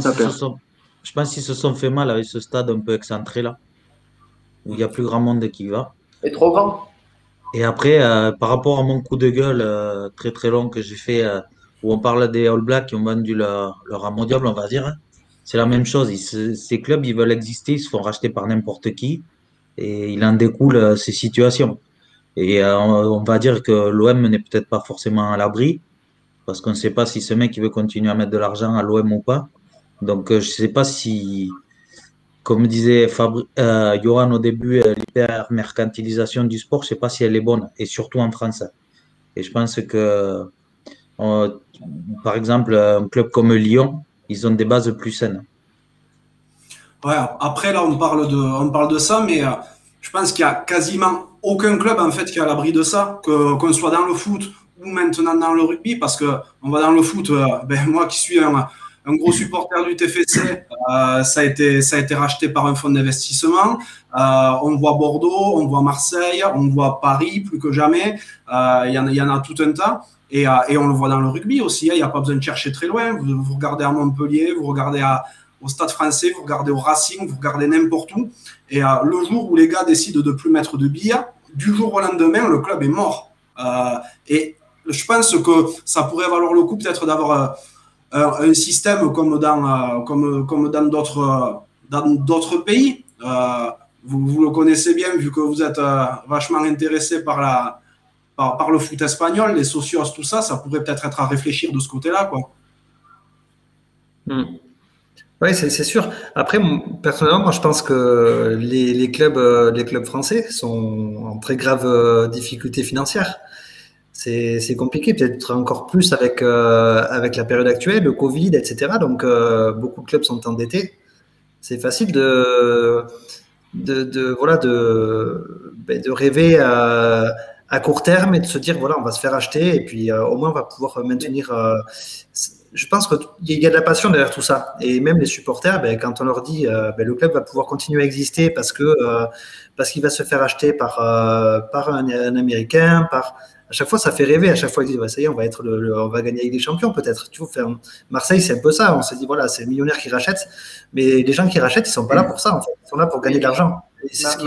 je pense qu'ils se sont fait mal avec ce stade un peu excentré là, où il n'y a plus grand monde qui va. Et trop grand et après, euh, par rapport à mon coup de gueule euh, très très long que j'ai fait euh, où on parle des All Blacks qui ont vendu leur, leur mondial, on va dire. Hein. C'est la même chose. ces clubs, ils veulent exister, ils se font racheter par n'importe qui et il en découle ces situations. Et on va dire que l'OM n'est peut-être pas forcément à l'abri parce qu'on ne sait pas si ce mec veut continuer à mettre de l'argent à l'OM ou pas. Donc je ne sais pas si, comme disait Fabri Johan au début, l'hyper-mercantilisation du sport, je ne sais pas si elle est bonne, et surtout en France. Et je pense que, par exemple, un club comme Lyon, ils ont des bases plus saines. Ouais, après, là, on parle de, on parle de ça, mais euh, je pense qu'il y a quasiment aucun club, en fait, qui est à l'abri de ça, qu'on soit dans le foot ou maintenant dans le rugby, parce que on va dans le foot, euh, ben, moi qui suis un, un, gros supporter du TFC, euh, ça, a été, ça a été racheté par un fonds d'investissement. on voit Bordeaux, on voit Marseille, on voit Paris plus que jamais. Il y, en, a tout un tas. Et, et on le voit dans le rugby aussi, hein. il n'y a pas besoin de chercher très loin. Vous, regardez à Montpellier, vous regardez au Stade français, vous regardez au Racing, vous regardez n'importe où. Et euh, le jour où les gars décident de plus mettre de billets, du jour au lendemain, le club est mort. Euh, et je pense que ça pourrait valoir le coup peut-être d'avoir euh, un système comme dans, comme, comme dans d'autres, dans d'autres pays. Vous, vous, le connaissez bien vu que vous êtes vachement intéressé par, la, par, le foot espagnol, les socios, tout ça, ça pourrait peut-être être à réfléchir de ce côté-là. Quoi. Hmm. Oui, c'est sûr. Après, personnellement, moi, je pense que les, clubs, euh, les clubs français sont en très grave euh, difficulté financière. C'est compliqué, peut-être encore plus avec, euh, avec la période actuelle, le Covid, etc. Donc, beaucoup de clubs sont endettés. C'est facile de, de, voilà, de, ben, de rêver à, court terme et de se dire, voilà, on va se faire acheter et puis au moins on va pouvoir maintenir je pense qu'il y a de la passion derrière tout ça. Et même les supporters, ben, quand on leur dit euh, ben, le club va pouvoir continuer à exister parce euh, parce qu'il va se faire acheter par euh, par un, américain, par chaque fois ça fait rêver. À chaque fois ils disent bah, ça y est, on va être le, on va gagner avec des champions peut-être. Tu vois, Marseille c'est un peu ça. On s'est dit voilà c'est le millionnaire qui rachète, mais les gens qui rachètent ils sont pas là pour ça. En fait. Ils sont là pour gagner de l'argent. C'est ça.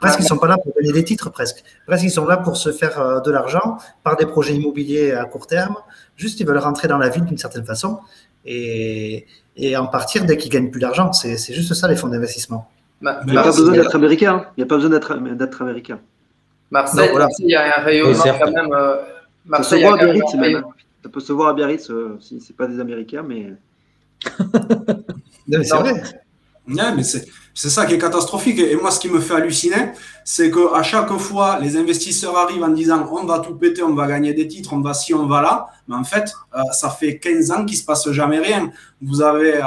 Presque, ils ne sont pas là pour gagner des titres, presque. Presque, ils sont là pour se faire euh, de l'argent par des projets immobiliers à court terme. Juste, ils veulent rentrer dans la ville d'une certaine façon et, et en partir dès qu'ils gagnent plus d'argent. C'est juste ça, les fonds d'investissement. il n'y a pas besoin d'être américain. Il n'y a pas besoin d'être américain. Marseille, il y a un rayonnement quand même. Euh, Marseille, ça, se voit à Biarritz, même. ça peut se voir à Biarritz euh, si ce n'est pas des Américains, mais. c'est vrai. Ouais, mais c'est c'est ça qui est catastrophique. Et moi, ce qui me fait halluciner, c'est qu'à chaque fois, les investisseurs arrivent en disant on va tout péter, on va gagner des titres, on va ci, on va là. Mais en fait, euh, ça fait 15 ans qu'il ne se passe jamais rien. Vous avez. Euh,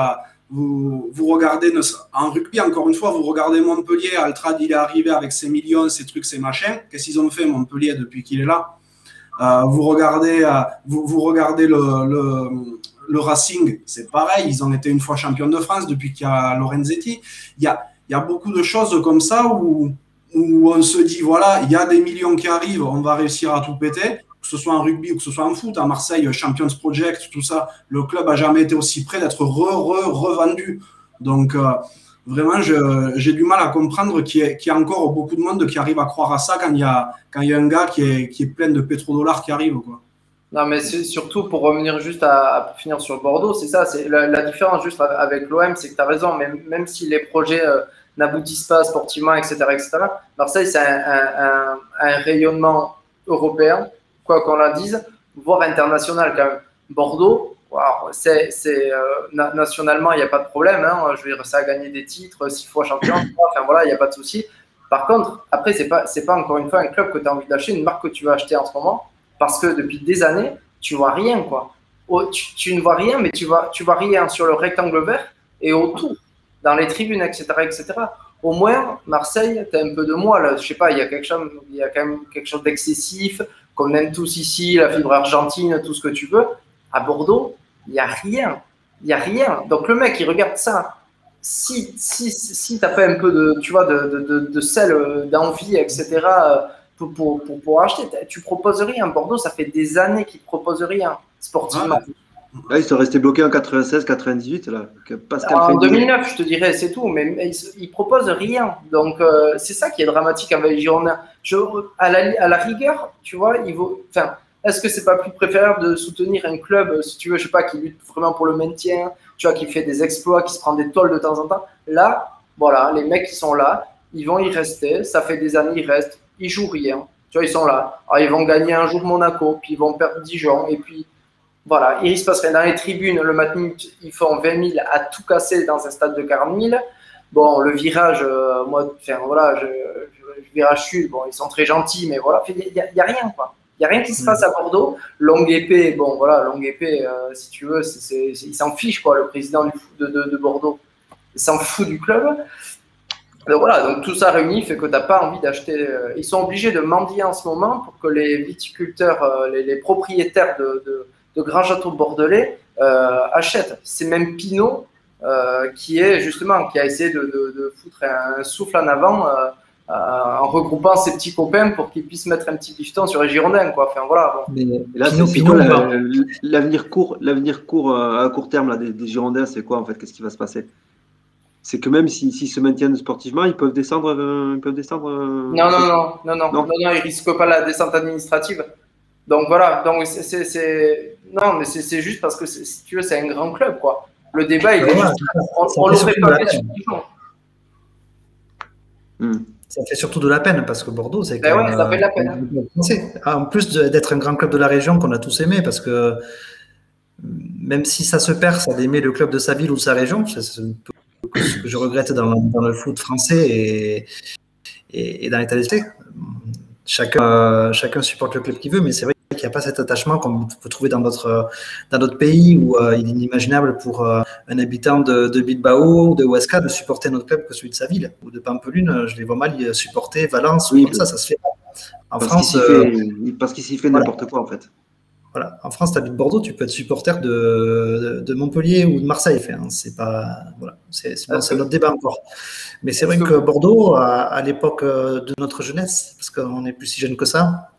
vous, vous, regardez en rugby, encore une fois, vous regardez Montpellier, Altrad, il est arrivé avec ses millions, ses trucs, ses machins. Qu'est-ce qu'ils ont fait, Montpellier, depuis qu'il est là? Euh, vous, regardez, vous, vous, regardez le, le Racing, c'est pareil, ils ont été une fois champions de France depuis qu'il y a Lorenzetti. Il y a, il y a beaucoup de choses comme ça où, où on se dit, voilà, il y a des millions qui arrivent, on va réussir à tout péter, ce soit en rugby ou que ce soit en foot, à Marseille, Champions Project, tout ça, le club a jamais été aussi près d'être re, re, revendu. Donc, euh, vraiment, j'ai du mal à comprendre qu'il y, a encore beaucoup de monde qui arrive à croire à ça quand il y a, un gars qui est, plein de pétrodollars qui arrive. Non, mais c'est surtout pour revenir juste à, finir sur Bordeaux, c'est ça, c'est la, différence juste avec l'OM, c'est que tu as raison, même, même si les projets euh, n'aboutissent pas sportivement, etc., etc., Marseille, c'est un, rayonnement européen, quoi qu'on la dise, voire international quand même. Bordeaux, c'est, euh, nationalement, il n'y a pas de problème, hein, je veux dire, ça a gagné des titres, six fois champion, enfin voilà, il n'y a pas de souci. Par contre, après, c'est pas, c'est pas encore une fois un club que tu as envie d'acheter, une marque que tu veux acheter en ce moment parce que depuis des années, tu vois rien, quoi. Tu, ne vois rien, mais tu vois, tu vois rien sur le rectangle vert et autour, dans les tribunes, etc., etc. Au moins, Marseille, tu as un peu de moi, là. Je sais pas, il y a quelque chose, y a quand même quelque chose d'excessif, qu'on aime tous ici, la fibre argentine, tout ce que tu veux. À Bordeaux, il n'y a rien. Il n'y a rien. Donc le mec, il regarde ça. Si, si, si tu n'as pas un peu de, tu vois, de, de, de sel, d'envie, etc., pour, pour, pour, acheter. Tu proposes rien. Bordeaux, ça fait des années qu'ils ne proposent rien sportivement. Ils sont restés bloqués en 96, 98. Là. en 2009, je te dirais, c'est tout. Mais, ils, ne proposent rien. Donc, euh, c'est ça qui est dramatique avec Girondins. Je, à, la, à la rigueur, tu vois, il vaut, enfin, Est-ce que c'est pas plus préférable de soutenir un club, si tu veux, je sais pas, qui lutte vraiment pour le maintien, tu vois, qui fait des exploits, qui se prend des tolls de temps en temps? Là, voilà, les mecs qui sont là, ils vont y rester. Ça fait des années, ils restent. Ils jouent rien. Tu vois, ils sont là. Alors, ils vont gagner un jour Monaco, puis ils vont perdre Dijon, et puis voilà, il se passerait dans les tribunes, le matin, ils font 20 000 à tout casser dans un stade de 40 000. Bon, le virage, euh, moi, enfin, voilà, je, je, virage sud, bon, ils sont très gentils, mais voilà, il n'y a, rien, quoi. Il n'y a rien qui se passe à Bordeaux. Longue épée, bon, voilà, longue épée, euh, si tu veux, c'est, il s'en fiche, quoi, le président de, de, Bordeaux. Il s'en fout du club. Donc voilà, donc tout ça réuni fait que tu n'as pas envie d'acheter. Euh, ils sont obligés de mendier en ce moment pour que les viticulteurs, les, les, propriétaires de, de, de grands châteaux bordelais euh, achètent. C'est même Pinot euh, qui est justement qui a essayé de, de, de foutre un souffle en avant. Euh, euh, en regroupant ses petits copains pour qu'ils puissent mettre un petit bifton sur les Girondins. Quoi. Enfin, voilà, bon. mais, là, l'avenir court, l'avenir court euh, à court terme là, des, des Girondins, c'est quoi en fait Qu'est-ce qui va se passer? C'est que même s'ils si, si se maintiennent sportivement, ils peuvent descendre. Euh, ils peuvent descendre non, non, non, non, non, non, non, ils risquent pas la descente administrative. Donc voilà, donc c'est, non, mais c'est juste parce que si tu veux, c'est un grand club, quoi. Le débat, il est juste, on, l'aurait pas fait hmm. Ça fait surtout de la peine parce que Bordeaux, c'est ben ouais, ça fait de la peine. En plus d'être un grand club de la région qu'on a tous aimé, parce que même si ça se perd, ça d'aimer le club de sa ville ou de sa région, c'est ce que je regrette dans, le foot français et, et, dans l'état d'esprit. Chacun, chacun supporte le club qu'il veut, mais c'est vrai qu'il n'y a pas cet attachement qu'on peut trouver dans d'autres dans d'autres pays où euh, il est inimaginable pour euh, un habitant de, de, Bilbao ou de Huesca de supporter notre club que celui de sa ville ou de Pampelune. Je les vois mal supporter Valence oui, comme ça, ça se fait. En parce France, euh, parce qu'il s'y fait n'importe quoi en fait. Voilà. En France, tu habites Bordeaux, tu peux être supporter de, de, Montpellier ou de Marseille. Enfin, c'est pas, voilà, c'est notre débat encore. Mais c'est vrai que Bordeaux, à, à l'époque de notre jeunesse, parce qu'on n'est plus si jeune que ça,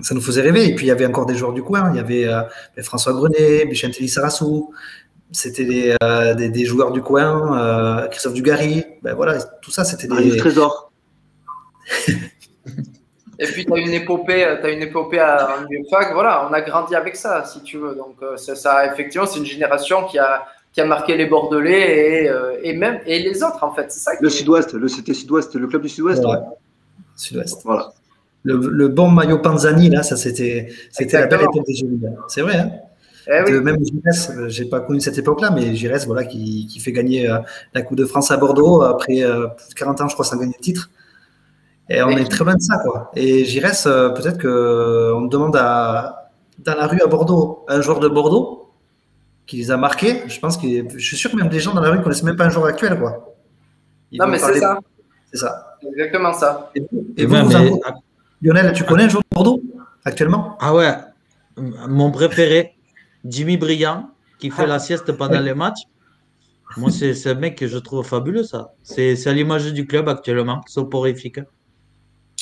ça nous faisait rêver. Et puis, il y avait encore des joueurs du coin. Il y avait euh, François Grenet, Michel Sarassou. C'était des, euh, des, des, joueurs du coin, euh, Christophe Dugarry. Ben voilà, tout ça, c'était des. trésors. Et puis, tu as une épopée, as une épopée à fac. Voilà, on a grandi avec ça, si tu veux. Donc, ça, ça effectivement, c'est une génération qui a, qui a marqué les Bordelais et, et même et les autres, en fait. C'est ça. le Sud-Ouest, le c'était Sud-Ouest, le club du Sud-Ouest. Ouais. Sud-Ouest. Voilà le, bon maillot Panzani, là, ça c'était la belle époque des Jeux C'est vrai, hein eh oui. Même Giresse, euh, j'ai pas connu cette époque-là, mais Giresse, voilà, qui, qui, fait gagner euh, la Coupe de France à Bordeaux après euh, plus de 40 ans, je crois, sans gagner le titre. Et on est très loin de ça, quoi. Et Giresse, peut-être qu'on me demande à, dans la rue à Bordeaux un joueur de Bordeaux qui les a marqués. Je pense que je suis sûr que même des gens dans la rue ne connaissent même pas un joueur actuel, quoi. non, mais c'est ça. C'est ça. Exactement ça. Et, vous, vous, Lionel, tu connais un joueur de Bordeaux actuellement? Ah ouais, mon préféré, Jimmy Briand, qui fait la sieste pendant les matchs. Moi, c'est un mec que je trouve fabuleux, ça. C'est à l'image du club actuellement, soporifique.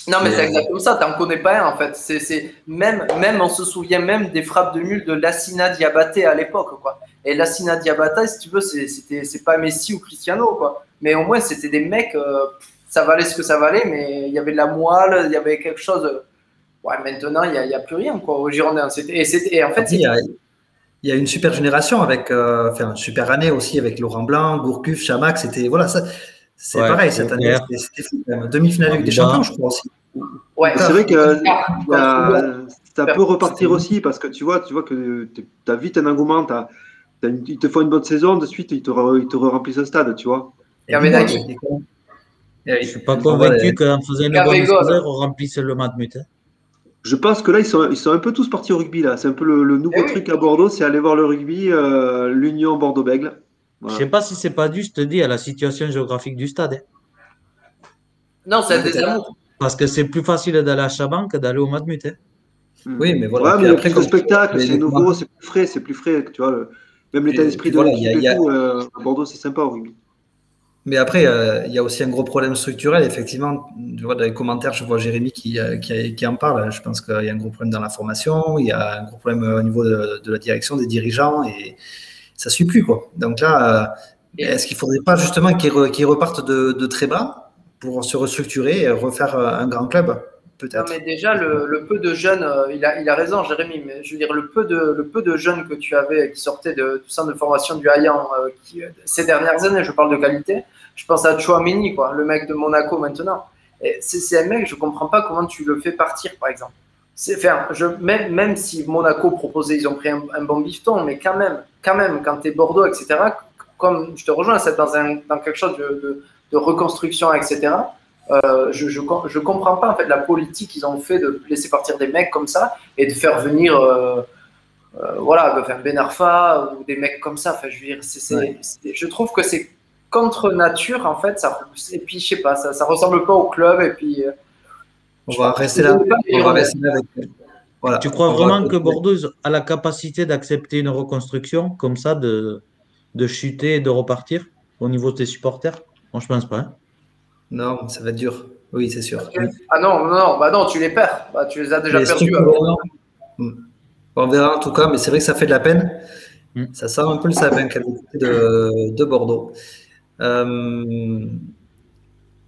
Non, mais c'est exactement ça, tu n'en connais pas un en fait. C'est même, même, on se souvient même des frappes de nul de Lassina Diabaté à l'époque. quoi. Et Lassina Diabaté, si tu veux, c'est pas Messi ou Cristiano. quoi. Mais au moins, c'était des mecs. Euh, ça valait ce que ça valait, mais il y avait de la moelle, il y avait quelque chose. Ouais, maintenant, il n'y a, a, plus rien quoi, au Girondins. Et, et, en fait, il y, a, il y, a, une super génération avec, euh, enfin, une super année aussi avec Laurent Blanc, Gourcuff, Chamac. C'était voilà, ça, c'est pareil cette année. C'était fou Demi-finale avec des champions, je crois aussi. Ouais, c'est vrai que ça peut repartir aussi parce que tu vois, tu vois que tu as vite un engouement, as, ils te font une bonne saison, de suite ils te, ils te remplissent un stade, tu vois. Et je ne suis pas convaincu qu'en faisant une bonne saison, on remplisse le Matmut. Hein. Je pense que là, ils sont, ils sont un peu tous partis au rugby. là. C'est un peu le, nouveau eh truc à Bordeaux, c'est aller voir le rugby, euh, l'Union Bordeaux-Bègle. Je ne sais pas si c'est pas dû, je te dis, à la situation géographique du stade. Hein. Non, c'est des amours. Parce que c'est plus facile d'aller à Chaban que d'aller au Matmut. Hein. Hmm. Oui, mais voilà. Ouais, mais après, le spectacle, c'est nouveau, c'est plus frais, c'est plus frais. Tu vois, même l'état d'esprit de l'équipe a... Euh, à Bordeaux, c'est sympa au rugby. Mais après, euh, il y a aussi un gros problème structurel. Effectivement, je vois dans les commentaires, je vois Jérémy qui, euh, qui, en parle. Je pense qu'il y a un gros problème dans la formation, il y a un gros problème au niveau de, la direction, des dirigeants, et ça ne suit plus. Quoi. Donc là, euh, est-ce qu'il ne faudrait pas justement qu'ils repartent de, très bas pour se restructurer et refaire un grand club? Peut-être. mais déjà, le, peu de jeunes, euh, il, a, il a raison, Jérémy, mais je veux dire, le peu de, le peu de jeunes que tu avais qui sortaient de, du centre de formation du Hayan qui, ces dernières années, je parle de qualité, je pense à Chouameni, quoi, le mec de Monaco maintenant. C'est un mec, je comprends pas comment tu le fais partir, par exemple. Enfin, je, même, même si Monaco proposait, ils ont pris un, bon bifton, mais quand même, quand même, quand tu es Bordeaux, etc., comme je te rejoins, c'est dans, un, dans quelque chose de, de, reconstruction, etc., euh, je, je, je, comprends pas en fait la politique qu'ils ont fait de laisser partir des mecs comme ça et de faire venir euh, euh, voilà enfin Ben Arfa ou des mecs comme ça enfin je veux dire c'est, je trouve que c'est contre nature en fait ça et puis je sais pas ça, ça ressemble pas au club et puis on va rester là. On va rester là voilà. Tu crois vraiment que Bordeaux a la capacité d'accepter une reconstruction comme ça, de, de chuter et de repartir au niveau des supporters? Moi, je pense pas. Hein. Non, ça va être dur. Oui, c'est sûr. Ah non, non, bah non, tu les perds. Bah, tu les as déjà perdus. On verra en tout cas, mais c'est vrai que ça fait de la peine. Hmm. Ça sort un peu le sapin de, de Bordeaux. Euh,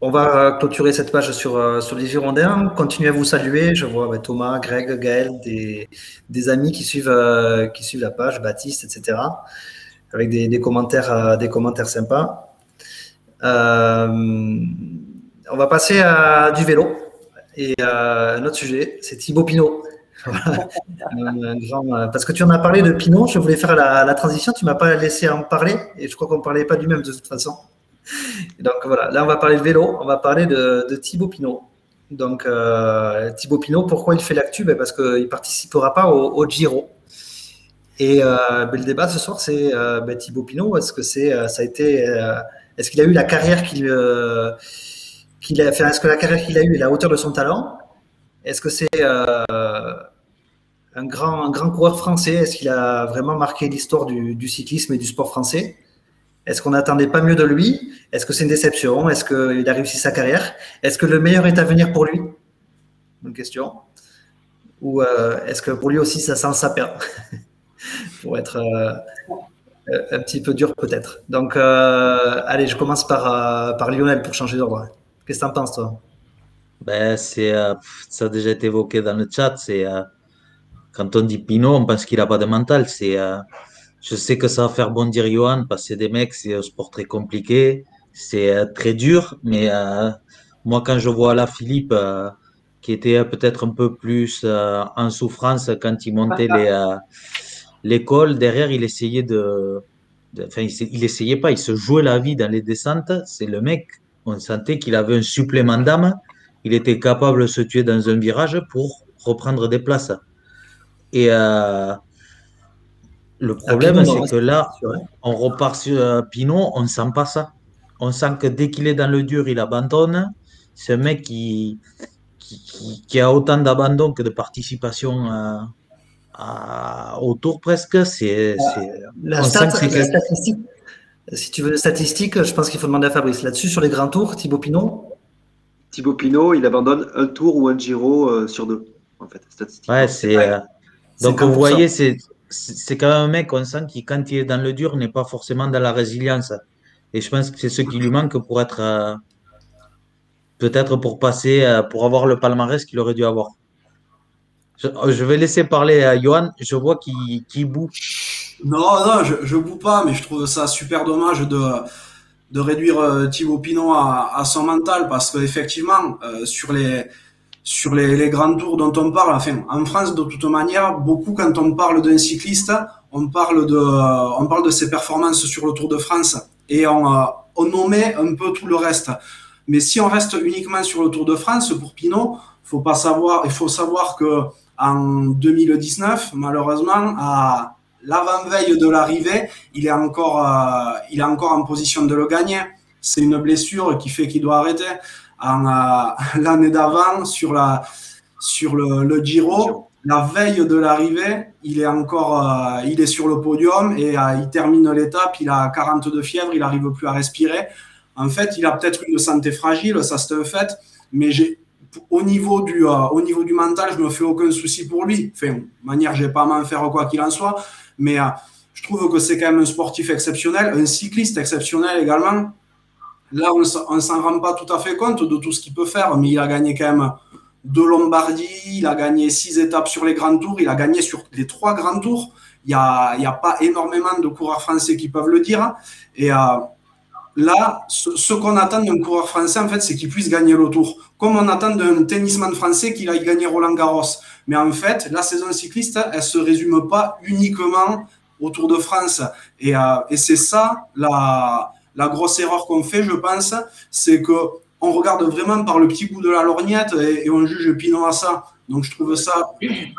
on va clôturer cette page sur, euh, sur les Girondins. Continuez à vous saluer. Je vois Thomas, Greg, Gaël, des, amis qui suivent, euh, qui suivent la page, Baptiste, etc. Avec des, commentaires, euh, des commentaires sympas. On va passer à du vélo. Et un autre sujet, c'est Thibaut Pinot. parce que tu en as parlé de Pinot, je voulais faire la, transition, tu m'as pas laissé en parler, et je crois qu'on ne parlait pas du même de toute façon. Donc voilà, là on va parler de vélo, on va parler de, Thibaut Pinot. Donc euh, Thibaut Pinot, pourquoi il fait l'actu? Ben, Parce qu'il ne participera pas au, Giro. Et euh, ben, le débat ce soir, c'est euh, ben, Thibaut Pinot, est-ce que c'est, ça a été, est-ce qu'il a eu la carrière qu'il, qu'il a fait Est-ce que la carrière qu'il a eue est la hauteur de son talent? Est-ce que c'est un grand, un grand coureur français? Est-ce qu'il a vraiment marqué l'histoire du, cyclisme et du sport français? Est-ce qu'on n'attendait pas mieux de lui? Est-ce que c'est une déception? Est-ce qu'il a réussi sa carrière? Est-ce que le meilleur est à venir pour lui? Une question. Ou euh, est-ce que pour lui aussi ça sent le sapin? Pour être euh, un petit peu dur peut-être. Donc, euh, allez, je commence par, par Lionel pour changer d'ordre. Qu'est-ce que tu en penses toi? Ben, c'est, Ça a déjà été évoqué dans le chat. C'est, quand on dit Pinot, on pense qu'il n'a pas de mental. C'est je sais que ça va faire bondir Johan parce que c'est des mecs, c'est un sport très compliqué, c'est euh, très dur, mais euh, moi quand je vois là Philippe euh, qui était peut-être un peu plus en souffrance quand il montait l'école, derrière il essayait de, enfin il, essayait pas, il se jouait la vie dans les descentes. C'est le mec, on sentait qu'il avait un supplément d'âme, il était capable de se tuer dans un virage pour reprendre des places. Et le problème, c'est que là, on repart sur euh, Pinot, on ne sent pas ça. On sent que dès qu'il est dans le dur, il abandonne. Un mec qui, qui, a autant d'abandon que de participation euh, au tour presque. C'est, la, statistique, si tu veux des statistiques, je pense qu'il faut demander à Fabrice. Là-dessus, sur les grands tours, Thibaut Pinot? Thibaut Pinot, il abandonne un tour ou un Giro euh, sur deux, en fait, Ouais, c'est. donc, vous voyez, c'est c'est quand même un mec, on sent qui, quand il est dans le dur, n'est pas forcément dans la résilience. Et je pense que c'est ce qui lui manque pour être. Euh, peut-être pour passer, euh, pour avoir le palmarès qu'il aurait dû avoir. Je, vais laisser parler à Johan. Je vois qu'il qu boue. Non, non, je ne boue pas, mais je trouve ça super dommage de, de réduire euh, Thibaut Pinot à, son mental parce qu'effectivement, sur les sur les, grands tours dont on parle, enfin, en France, de toute manière, beaucoup, quand on parle d'un cycliste, on parle de, on parle de ses performances sur le Tour de France et on, euh, on nommait un peu tout le reste. Mais si on reste uniquement sur le Tour de France, pour Pinot, il faut savoir que en 2019, malheureusement, à l'avant-veille de l'arrivée, il est encore, euh, il est encore en position de le gagner. C'est une blessure qui fait qu'il doit arrêter l'année d'avant sur, la, sur le, le, Giro. La veille de l'arrivée, il est encore euh, il est sur le podium et euh, il termine l'étape. Il a 42 fièvre, il n'arrive plus à respirer. En fait, il a peut-être une santé fragile, ça c'est un fait, mais j'ai au niveau du euh, au niveau du mental, je me fais aucun souci pour lui. Enfin, de manière, j'ai pas à m'en faire quoi qu'il en soit, mais je trouve que c'est quand même un sportif exceptionnel, un cycliste exceptionnel également. Là, on ne s'en rend pas tout à fait compte de tout ce qu'il peut faire, mais il a gagné quand même de Lombardie, il a gagné six étapes sur les grands tours, il a gagné sur les trois grands tours. Il n'y a, y a pas énormément de coureurs français qui peuvent le dire. Et euh, là, ce, qu'on attend d'un coureur français, en fait, c'est qu'il puisse gagner le tour. Comme on attend d'un tennisman français qu'il aille gagner Roland Garros. Mais en fait, la saison cycliste, elle se résume pas uniquement au Tour de France. Et, euh, et c'est ça la, grosse erreur qu'on fait, je pense, c'est que on regarde vraiment par le petit bout de la lorgnette et, on juge Pinot à ça. Donc je trouve ça,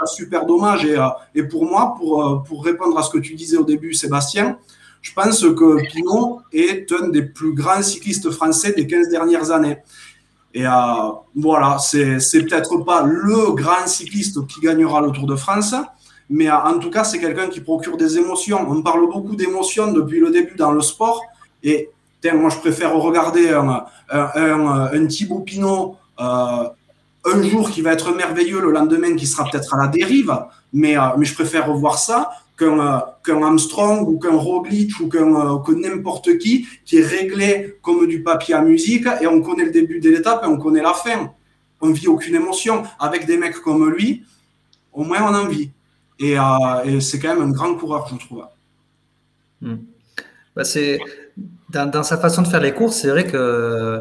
super dommage. Et, euh, et, pour moi, euh, pour répondre à ce que tu disais au début, Sébastien, je pense que Pinot est un des plus grands cyclistes français des 15 dernières années. Et euh, voilà, c'est peut-être pas le grand cycliste qui gagnera le Tour de France, mais euh, en tout cas, c'est quelqu'un qui procure des émotions. On parle beaucoup d'émotions depuis le début dans le sport. Et moi, je préfère regarder un, un, Thibaut Pinot euh, un jour qui va être merveilleux, le lendemain qui sera peut-être à la dérive, mais, euh, mais je préfère revoir ça qu'un euh, Armstrong ou qu'un Roglic ou qu'un que n'importe qui qui est réglé comme du papier à musique et on connaît le début de l'étape et on connaît la fin. On vit aucune émotion. Avec des mecs comme lui, au moins on en vit. Et, c'est quand même un grand coureur, je trouve. Hmm. Bah dans, sa façon de faire les courses, c'est vrai que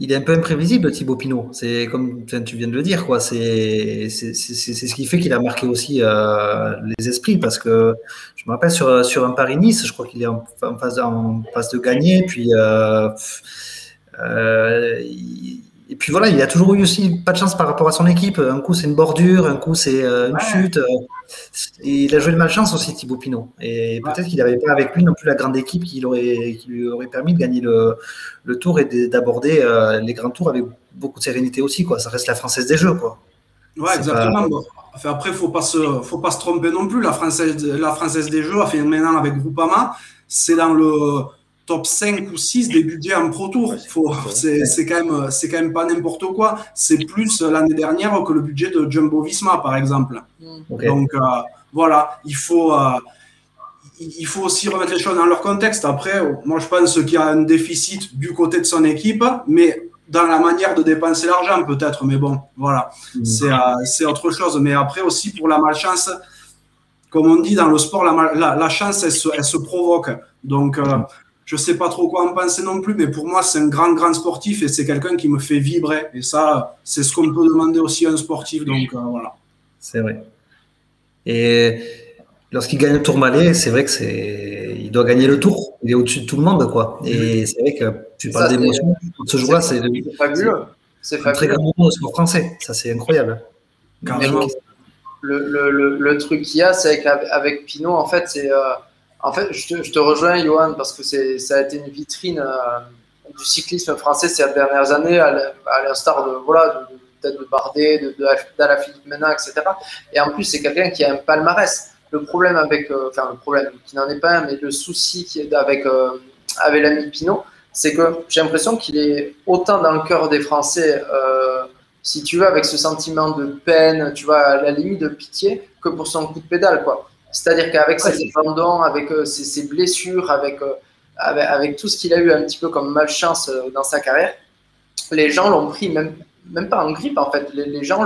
il est un peu imprévisible, Thibaut Pinot. C'est comme tu viens de le dire, quoi. C'est ce qui fait qu'il a marqué aussi euh, les esprits, parce que je me rappelle sur, sur un Paris-Nice, je crois qu'il est en, phase, en phase de gagner, puis euh, euh, et puis voilà, il a toujours eu aussi pas de chance par rapport à son équipe. Un coup, c'est une bordure, un coup, c'est euh, une chute. Euh, il a joué de malchance aussi, Thibaut Pinot. Et peut-être qu'il n'avait pas avec lui non plus la grande équipe qui, aurait, qui lui aurait permis de gagner le, le tour et d'aborder euh, les grands tours avec beaucoup de sérénité aussi. Quoi. Ça reste la française des jeux. Quoi. Ouais, exactement. Enfin, après, il ne faut, pas se, faut pas se tromper non plus. La française, la française des jeux, a fait maintenant avec Groupama, c'est dans le top 5 ou 6 des budgets en Pro Tour. C'est quand, même, quand même pas n'importe quoi. C'est plus l'année dernière que le budget de Jumbo Visma, par exemple. Donc euh, voilà, il faut, euh, il faut aussi remettre les choses dans leur contexte. Après, moi je pense qu'il y a un déficit du côté de son équipe, mais dans la manière de dépenser l'argent peut-être. Mais bon, voilà, mm. euh, c'est autre chose. Mais après aussi pour la malchance, comme on dit dans le sport, la, la, chance, elle se, elle se, provoque. Donc, je ne sais pas trop quoi en penser non plus, mais pour moi, c'est un grand, grand sportif et c'est quelqu'un qui me fait vibrer. Et ça, c'est ce qu'on peut demander aussi à un sportif. Donc euh, voilà. C'est vrai. Et lorsqu'il gagne le Tour Malais, c'est vrai que c'est, il doit gagner le Tour. Il est au-dessus de tout le monde, quoi. Et c'est vrai que tu parles d'émotion. Ce jour-là, c'est fabuleux. C'est un très grand moment au sport français. Ça, c'est incroyable. Le, le, le, truc qu'il y a, c'est qu'avec avec Pinot, en fait, c'est euh, en fait, je te, rejoins, Johan, parce que ça a été une vitrine euh, du cyclisme français ces dernières années, à l'instar de, voilà, de, de, de Bardet, de, Philippe Mena, etc. Et en plus, c'est quelqu'un qui a un palmarès. Le problème avec, euh, enfin, le problème qui n'en est pas un, mais le souci qui est avec, euh, l'ami Pinot, c'est que j'ai l'impression qu'il est autant dans le cœur des Français, si tu veux, avec ce sentiment de peine, tu vois, à la limite de pitié, que pour son coup de pédale, quoi. C'est-à-dire qu'avec ses abandons, avec euh, ses, blessures, avec, euh, avec, avec, tout ce qu'il a eu un petit peu comme malchance euh, dans sa carrière, les gens l'ont pris, même, même pas en grippe en fait. Les, les gens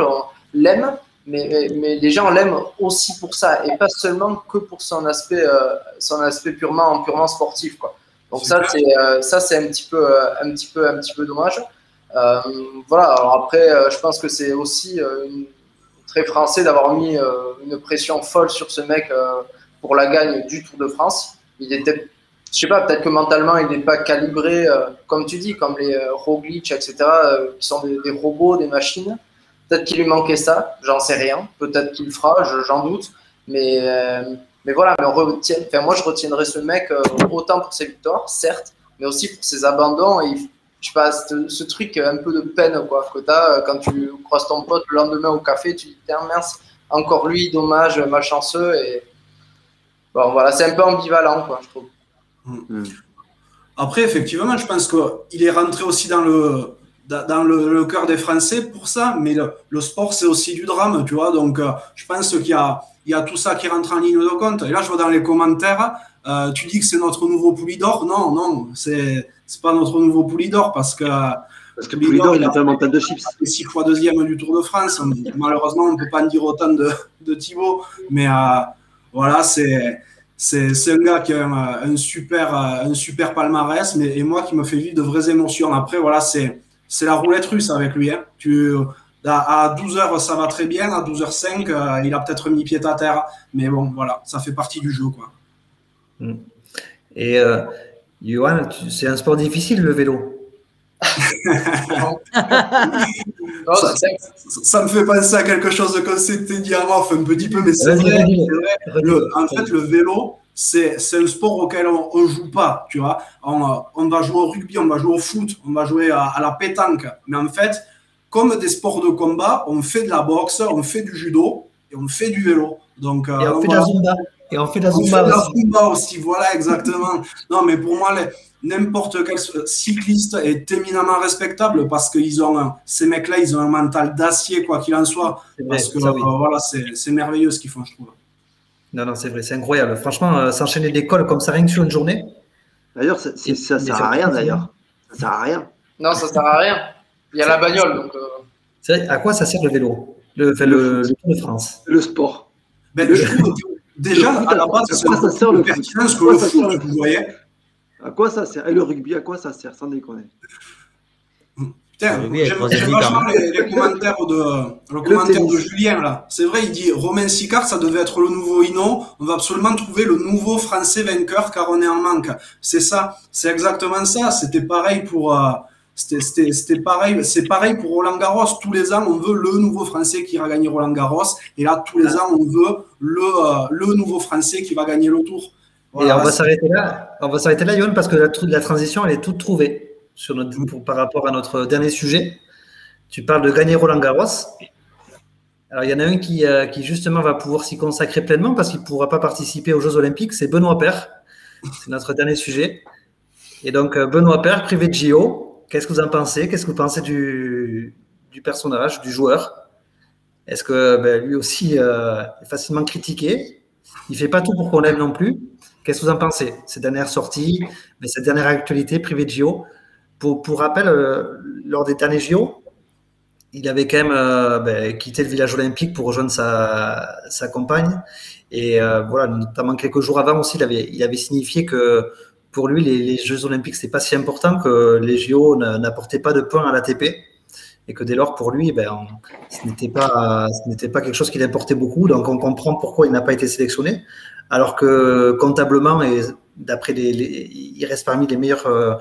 l'aiment, mais, mais, les gens l'aiment aussi pour ça et pas seulement que pour son aspect, son aspect purement, purement sportif. Quoi. Donc ça, c'est ça, c'est un petit peu, un petit peu, un petit peu dommage. voilà. Alors après, je pense que c'est aussi une très français d'avoir mis euh, une pression folle sur ce mec euh, pour la gagne du Tour de France. Il était, je sais pas, peut-être que mentalement il n'est pas calibré, euh, comme tu dis, comme les Roglic, etc., qui sont des, robots, des machines. Peut-être qu'il lui manquait ça, j'en sais rien. Sais qu'il fera, j'en doute. Mais, mais voilà, mais on retient, enfin, moi je retiendrai ce mec autant pour ses victoires, certes, mais aussi pour ses abandons. Et je sais pas, ce, truc un peu de peine quoi, que tu as euh, quand tu croises ton pote le lendemain au café, tu dis, mince, encore lui, dommage, malchanceux. Et bon, voilà, c'est un peu ambivalent, quoi, je trouve. Mm. Après, effectivement, je pense qu'il est rentré aussi dans le, dans le, cœur des Français pour ça, mais le, sport, c'est aussi du drame, tu vois. Donc, euh, je pense qu'il y a, il y a tout ça qui rentre en ligne de compte. Et là, je vois dans les commentaires, euh, tu dis que c'est notre nouveau Poulidor. Non, non, c'est c'est pas notre nouveau Poulidor parce que Parce que Poulidor, il a un mental de chips. Et six fois deuxième du Tour de France. Malheureusement, on ne peut pas en dire autant de, de Thibaut. Mais euh, voilà, c'est. C'est un gars qui a un, super, un super palmarès, mais et moi qui me fait vivre de vraies émotions. Après, voilà, c'est la roulette russe avec lui. Hein. Tu, à 12h, ça va très bien. À 12h05, euh, il a peut-être mis pied à terre. Mais bon, voilà, ça fait partie du jeu. Quoi. Mm. Et euh, Johan, c'est un sport difficile, le vélo. ça, ça, me fait penser à quelque chose qu'on s'était dit avant, un petit peu, mais c'est vrai. en fait, le vélo, c'est un sport auquel on ne joue pas, tu vois. On, on, va jouer au rugby, on va jouer au foot, on va jouer à, à, la pétanque. Mais en fait, comme des sports de combat, on fait de la boxe, on fait du judo et on fait du vélo. Donc, et on, fait de la zumba. Et on fait de la zumba, zumba aussi. Voilà, exactement. non, mais pour moi, n'importe quel cycliste est éminemment respectable parce que ont ces mecs-là, ils ont un mental d'acier, quoi qu'il en soit. parce que euh, voilà, c'est merveilleux ce qu'ils font, je trouve. Non, non, c'est vrai, c'est incroyable. Franchement, euh, s'enchaîner d'école comme ça, rien que sur une journée. D'ailleurs, ça, ne sert à rien, d'ailleurs. Ça sert à rien. Non, ça sert à rien. Il y a la bagnole. Donc, euh... À quoi ça sert le vélo? Le, le, Tour de France Le sport. Ben, le déjà, à la base, ça, ça sert le pertinence que le foot, vous voyez. À quoi ça sert Et le rugby, à quoi ça sert Sans déconner. J'aime vachement les, les, commentaires de, le commentaire de Julien là. C'est vrai, il dit Romain Sicard, ça devait être le nouveau Hino. On va absolument trouver le nouveau Français vainqueur car on est en manque. C'est ça, c'est exactement ça. C'était pareil pour. Euh, c'était pareil, c'est pareil pour Roland Garros. Tous les ans, on veut le nouveau Français qui va gagner Roland Garros. Et là, tous les ans, on veut le, euh, le nouveau Français qui va gagner le Tour. et on va s'arrêter là. On va s'arrêter là, Yoann, parce que la, la, transition, elle est toute trouvée sur notre, par rapport à notre dernier sujet. Tu parles de gagner Roland Garros. Alors, il y en a un qui, euh, qui justement va pouvoir s'y consacrer pleinement parce qu'il ne pourra pas participer aux Jeux Olympiques. C'est Benoît Père. C'est notre dernier sujet. Et donc, euh, Benoît Père, privé de JO. Qu'est-ce que vous en pensez? Qu'est-ce que vous pensez du, du personnage, du joueur? Est-ce que ben, lui aussi euh, est facilement critiqué? Il fait pas tout pour qu'on l'aime non plus. Qu'est-ce que vous en pensez? Ces dernières sorties, mais cette dernière actualité privée de JO. Pour, pour rappel, euh, lors des derniers JO, il avait quand même euh, ben, quitté le village olympique pour rejoindre sa, sa compagne. Et voilà, notamment quelques jours avant aussi, il avait, il avait signifié que pour lui, les, Jeux Olympiques, c'est pas si important que les JO n'apportaient pas de points à l'ATP et que dès lors, pour lui, ben, ce n'était pas, ce pas quelque chose qui l'importait beaucoup. Donc, on comprend pourquoi il n'a pas été sélectionné, alors que comptablement et d'après les, il reste parmi les meilleurs euh,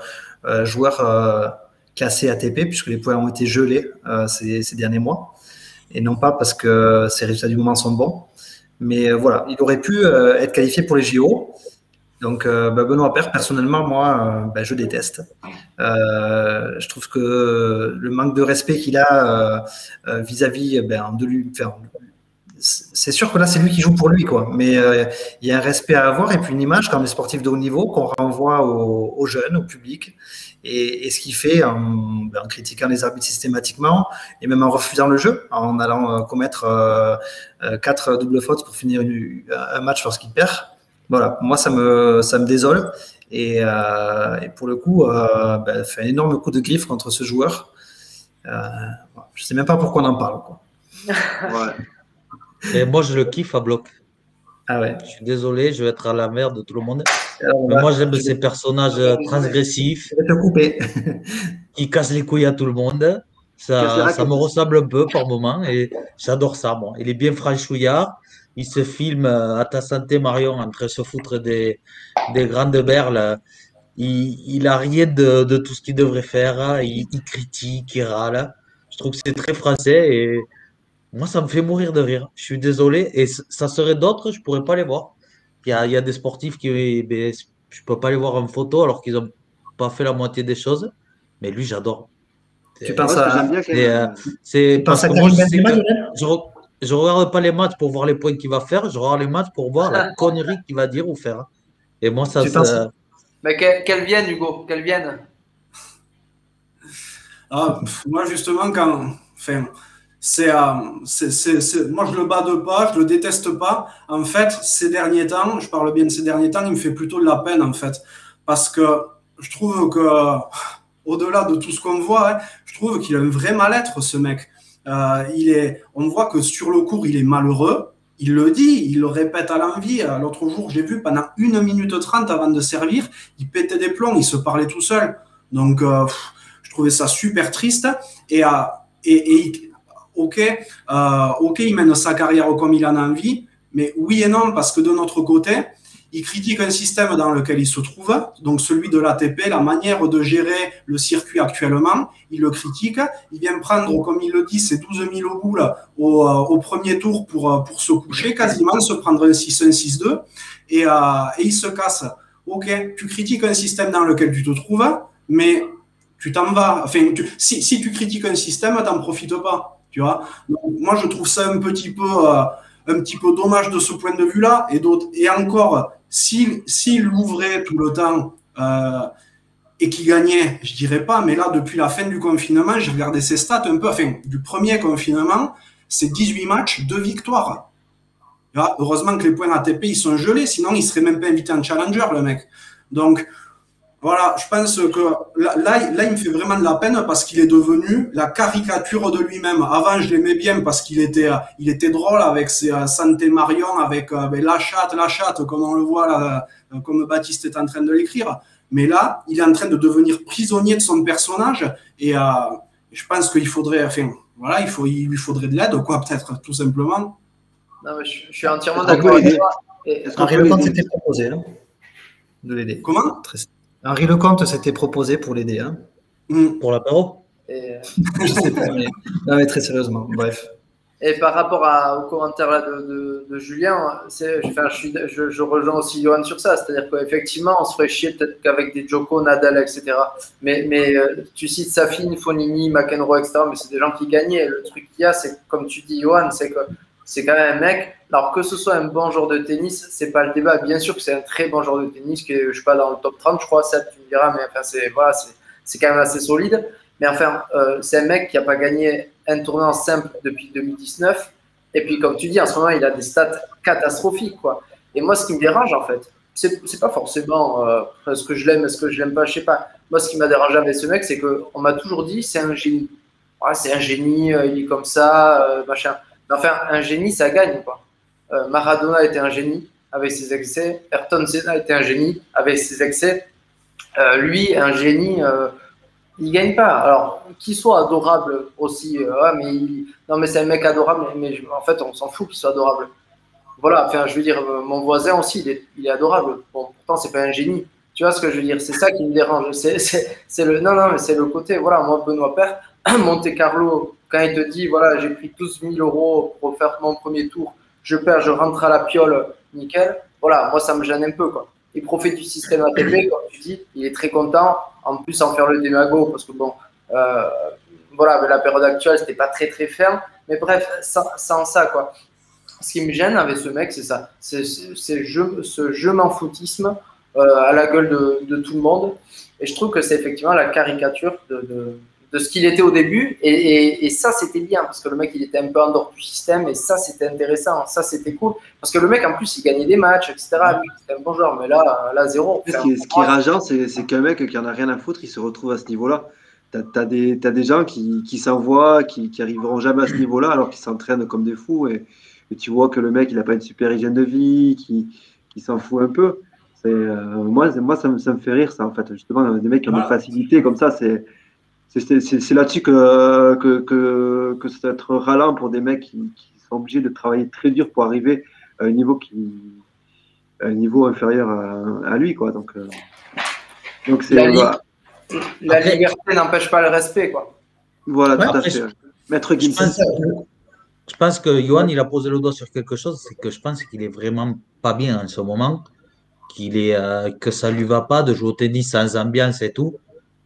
euh, joueurs euh, classés ATP puisque les points ont été gelés ces, ces, derniers mois et non pas parce que ses résultats du moment sont bons. Mais voilà, il aurait pu être qualifié pour les JO. Donc, euh, bah, Benoît Père, personnellement, moi, euh, bah, je déteste. Euh, je trouve que le manque de respect qu'il a vis-à-vis ben, de lui. c'est sûr que là, c'est lui qui joue pour lui, quoi. Mais il y a un respect à avoir et puis une image comme les sportifs de haut niveau qu'on renvoie aux, jeunes, au public. Et, ce qu'il fait en, ben, en, critiquant les arbitres systématiquement et même en refusant le jeu, en allant commettre quatre doubles fautes pour finir un match lorsqu'il perd. Voilà, moi, ça me, ça me désole. Et, euh, pour le coup, euh, ben, fait un énorme coup de griffe contre ce joueur. Euh, je ne sais même pas pourquoi on en parle. Et moi, je le kiffe à bloc. Ah ouais. Je suis désolé, je vais être à la merde de tout le monde. Mais moi, j'aime ces personnages transgressifs. Je vais te couper. qui cassent les couilles à tout le monde. Ça, ça me ressemble un peu par moment et j'adore ça. Bon, il est bien franchouillard il se filme euh, à ta santé, Marion, en train de se foutre des, des grandes berles. Il, n'a a rien de, de, tout ce qu'il devrait faire. Il, critique, il râle. Je trouve que c'est très français et moi, ça me fait mourir de rire. Je suis désolé. Et ça serait d'autres, je pourrais pas les voir. Il y a, il y a des sportifs qui, ben, je peux pas les voir en photo alors qu'ils ont pas fait la moitié des choses. Mais lui, j'adore. Tu penses à. C'est parce que moi, je, je regarde pas les matchs pour voir les points qu'il va faire, je regarde les matchs pour voir la connerie qu'il va dire ou faire. Et moi, ça. Mais qu'elle vienne, Hugo, qu'elle vienne. Ah, moi, justement, quand. Enfin, c'est, euh, moi, je le bats de pas, je le déteste pas. En fait, ces derniers temps, je parle bien de ces derniers temps, il me fait plutôt de la peine, en fait. Parce que je trouve que au-delà de tout ce qu'on voit, hein, je trouve qu'il a un vrai mal-être, ce mec. Euh, il est, on voit que sur le cours, il est malheureux. Il le dit, il le répète à l'envie. Euh, l'autre jour, j'ai vu pendant une minute trente avant de servir, il pétait des plombs, il se parlait tout seul. Donc, euh, je trouvais ça super triste. Et, et, et ok, ok, il mène sa carrière comme il en a envie, mais oui et non, parce que de notre côté, il critique un système dans lequel il se trouve, donc celui de l'ATP, la manière de gérer le circuit actuellement. Il le critique. Il vient prendre, comme il le dit, ses 12 000 boules au, euh, au premier tour pour, euh, pour se coucher, quasiment se prendre un 6-1, 6-2, et, euh, et il se casse. Ok, tu critiques un système dans lequel tu te trouves, mais tu t'en vas. Enfin, si, si tu critiques un système, t'en profites pas. Tu vois. moi, je trouve ça un petit peu. Un petit peu dommage de ce point de vue-là. Et, et encore, s'il ouvrait tout le temps euh, et qu'il gagnait, je dirais pas, mais là, depuis la fin du confinement, j'ai regardé ses stats un peu, enfin, du premier confinement, c'est 18 matchs, 2 victoires. heureusement que les points ATP, ils sont gelés, sinon il serait même pas invité en challenger, le mec. Donc, voilà, je pense que là, là, il me fait vraiment de la peine parce qu'il est devenu la caricature de lui-même. Avant, je l'aimais bien parce qu'il était, il était drôle avec ses euh, Santé Marion, avec, euh, la chatte, la chatte, comme on le voit là, euh, comme Baptiste est en train de l'écrire. Mais là, il est en train de devenir prisonnier de son personnage et je pense qu'il faudrait, enfin, voilà, il, faut, il lui faudrait de l'aide, quoi, peut-être, tout simplement. Non, mais je, suis entièrement d'accord avec toi. Henri Lecomte s'était proposé hein, de l'aider. Comment? Henri Lecomte s'était proposé pour l'aider. Hein. Mm. Pour l'apéro et... Je sais pas, mais... Non, mais très sérieusement, bref. Et par rapport à, au commentaire là de, de, de Julien, enfin, je, suis, je, je, rejoins aussi Johan sur ça. C'est-à-dire qu'effectivement, on se ferait chier peut-être qu'avec des Joko, Nadal, etc. Mais, mais euh, tu cites Safin, Fonini, McEnroe, etc. Mais c'est des gens qui gagnaient. Le truc qu'il y a, c'est comme tu dis, Johan, c'est que c'est quand même un mec. Alors que ce soit un bon joueur de tennis, c'est pas le débat. Bien sûr que c'est un très bon joueur de tennis, que je suis pas dans le top 30, je crois, ça tu me diras, mais enfin c'est voilà, quand même assez solide. Mais enfin, euh, c'est un mec qui a pas gagné un tournoi simple depuis 2019. Et puis comme tu dis, en ce moment, il a des stats catastrophiques, quoi. Et moi, ce qui me dérange, en fait, c'est pas forcément euh, ce que je l'aime, ce que je l'aime pas, je sais pas. Moi, ce qui m'a dérangé avec ce mec, c'est que on m'a toujours dit, c'est un génie. c'est un génie, euh, il est comme ça, machin. Enfin, un génie, ça gagne. Euh, Maradona était un génie avec ses excès. Ayrton Senna était un génie avec ses excès. Euh, lui, un génie, euh, il gagne pas. Alors, qu'il soit adorable aussi, mais non, mais c'est un mec adorable, mais, en fait, on s'en fout qu'il soit adorable. Voilà, enfin, je veux dire, mon voisin aussi, il est, il est adorable. Bon, pourtant, c'est pas un génie. Tu vois ce que je veux dire? C'est ça qui me dérange. C'est le, non, non, mais c'est le côté. Voilà, moi, Benoît Père, Monte Carlo, quand il te dit, voilà, j'ai pris 12 000 euros pour faire mon premier tour, je perds, je rentre à la piole, nickel. Voilà, moi, ça me gêne un peu, quoi. Il profite du système ATP, comme tu dis, il est très content. En plus, en faire le démago, parce que bon, euh, voilà, mais la période actuelle, c'était pas très, très ferme. Mais bref, sans, ça, quoi. Ce qui me gêne avec ce mec, c'est ça. C'est ce je m'en foutisme euh, à la gueule de, de, tout le monde. Et je trouve que c'est effectivement la caricature de de ce qu'il était au début. Et, ça, c'était bien parce que le mec, il était un peu en dehors du système et ça, c'était intéressant. Ça, c'était cool parce que le mec, en plus, il gagnait des matchs, etc. C'était un bon joueur, mais là, là zéro. Ce qui, est, rageant, c'est qu'un mec qui en a rien à foutre, il se retrouve à ce niveau-là. Tu as, des, des gens qui, qui s'envoient, qui, qui arriveront jamais à ce niveau-là alors qu'ils s'entraînent comme des fous. Et, tu vois que le mec, il n'a pas une super hygiène de vie, qui, qui s'en fout un peu. Euh, moi, moi ça, me, ça me fait rire, ça, en fait. Justement, des mecs qui ont une facilité comme ça, c'est c'est là-dessus que, que, que, que ça être ralent pour des mecs qui, sont obligés de travailler très dur pour arriver à un niveau, qui, un niveau inférieur à, lui. Quoi. Donc, euh, donc la, la liberté n'empêche pas le respect. Quoi. Voilà, tout à fait. Maître Je pense, je pense que Johan, il a posé le doigt sur quelque chose, c'est que je pense qu'il est vraiment pas bien en ce moment, qu'il est, euh, que ça lui va pas de jouer au tennis sans ambiance et tout,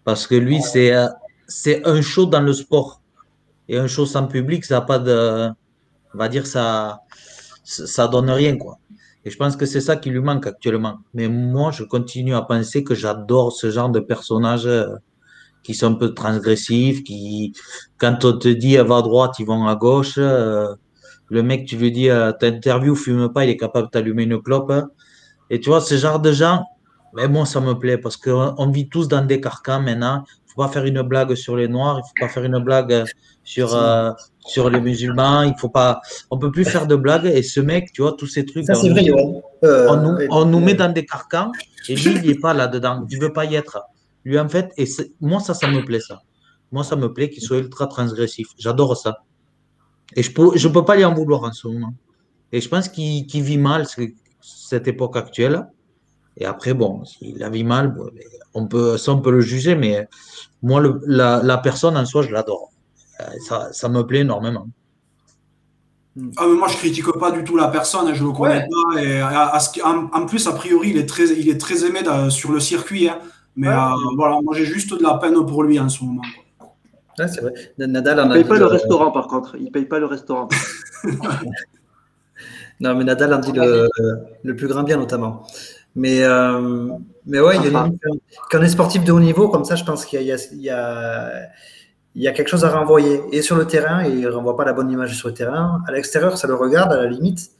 parce que lui, c'est euh, c'est un show dans le sport. Et un show sans public, ça n'a pas de. On va dire, ça ça donne rien, quoi. Et je pense que c'est ça qui lui manque actuellement. Mais moi, je continue à penser que j'adore ce genre de personnages euh, qui sont un peu transgressifs, qui, quand on te dit va à droite, ils vont à gauche. Euh, le mec, tu lui dis, euh, t'interview, fume pas, il est capable de t'allumer une clope. Et tu vois, ce genre de gens, Mais moi, ça me plaît parce qu'on vit tous dans des carcans maintenant. Il faut pas faire une blague sur les Noirs, il faut pas faire une blague sur, euh, sur les musulmans. Il faut pas, on peut plus faire de blagues. Et ce mec, tu vois, tous ces trucs. Ça, vrai, on, euh, on, nous, on nous met dans des carcans et lui, il n'est pas là-dedans. Tu ne veux pas y être. Lui, en fait, et moi, ça, ça me plaît, ça. Moi, ça me plaît qu'il soit ultra transgressif. J'adore ça. Et je peux, je peux pas lui en vouloir en ce moment. Et je pense qu'il vit mal cette époque actuelle. Et après, bon, s'il la vit mal, on peut, ça, on peut le juger, mais moi, le, la, la, personne en soi, je l'adore. Euh, ça, ça, me plaît énormément. Ah, mais moi, je critique pas du tout la personne, hein, je le connais ouais. pas. Et à, à, en, en, plus, a priori, il est très, il est très aimé de, sur le circuit. Hein. Mais ouais. euh, voilà, moi, j'ai juste de la peine pour lui en ce moment. Ouais, c'est vrai. Nadal il ne paye pas le, le restaurant, par contre. Il ne paye pas le restaurant. non, mais Nadal en dit le, le plus grand bien, notamment. Mais, euh, mais ouais, il une, quand on est sportif de haut niveau, comme ça, je pense qu'il y, y, y, a, y a quelque chose à renvoyer. Et sur le terrain, il ne renvoie pas la bonne image sur le terrain. À l'extérieur, ça le regarde à la limite.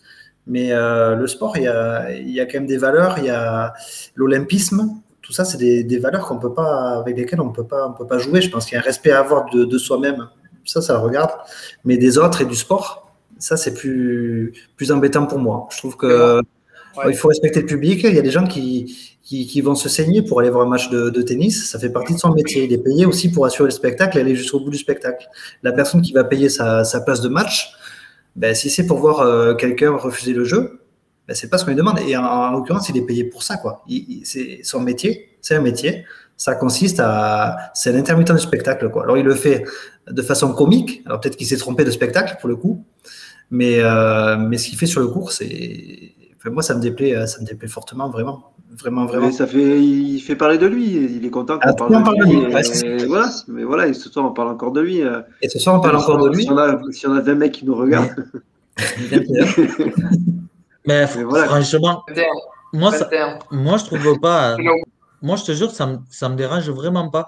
Mais euh, le sport, il y a, y a quand même des valeurs. Il y a l'olympisme. Tout ça, c'est des, des, valeurs qu'on peut pas, avec lesquelles on ne peut pas jouer. Je pense qu'il y a un respect à avoir de, de soi-même. Ça, ça le regarde. Mais des autres et du sport, ça, c'est plus, plus embêtant pour moi. Je trouve que. Il faut respecter le public. Il y a des gens qui, qui, qui, vont se saigner pour aller voir un match de, de, tennis. Ça fait partie de son métier. Il est payé aussi pour assurer le spectacle et aller jusqu'au bout du spectacle. La personne qui va payer sa, sa place de match, ben, si c'est pour voir euh, quelqu'un refuser le jeu, ben, c'est pas ce qu'on lui demande. Et en, en l'occurrence, il est payé pour ça. quoi. C'est son métier. C'est un métier. Ça consiste à. C'est un intermittent du spectacle. Quoi. Alors, il le fait de façon comique. Alors, peut-être qu'il s'est trompé de spectacle pour le coup. Mais, euh, mais ce qu'il fait sur le cours, c'est moi, ça me déplaît, ça me déplaît fortement, vraiment. Vraiment, vraiment. Mais ça fait, il fait parler de lui, il est content qu'on parle, parle, de lui. Et voilà, mais voilà, et ce soir, on parle encore de lui. Et ce soir, on parle encore de lui. Si on, a, si on a 20 mecs qui nous regardent. mais, mais voilà. franchement, moi, ça, moi, je trouve pas. Moi, je te jure, ça me, ça me dérange vraiment pas.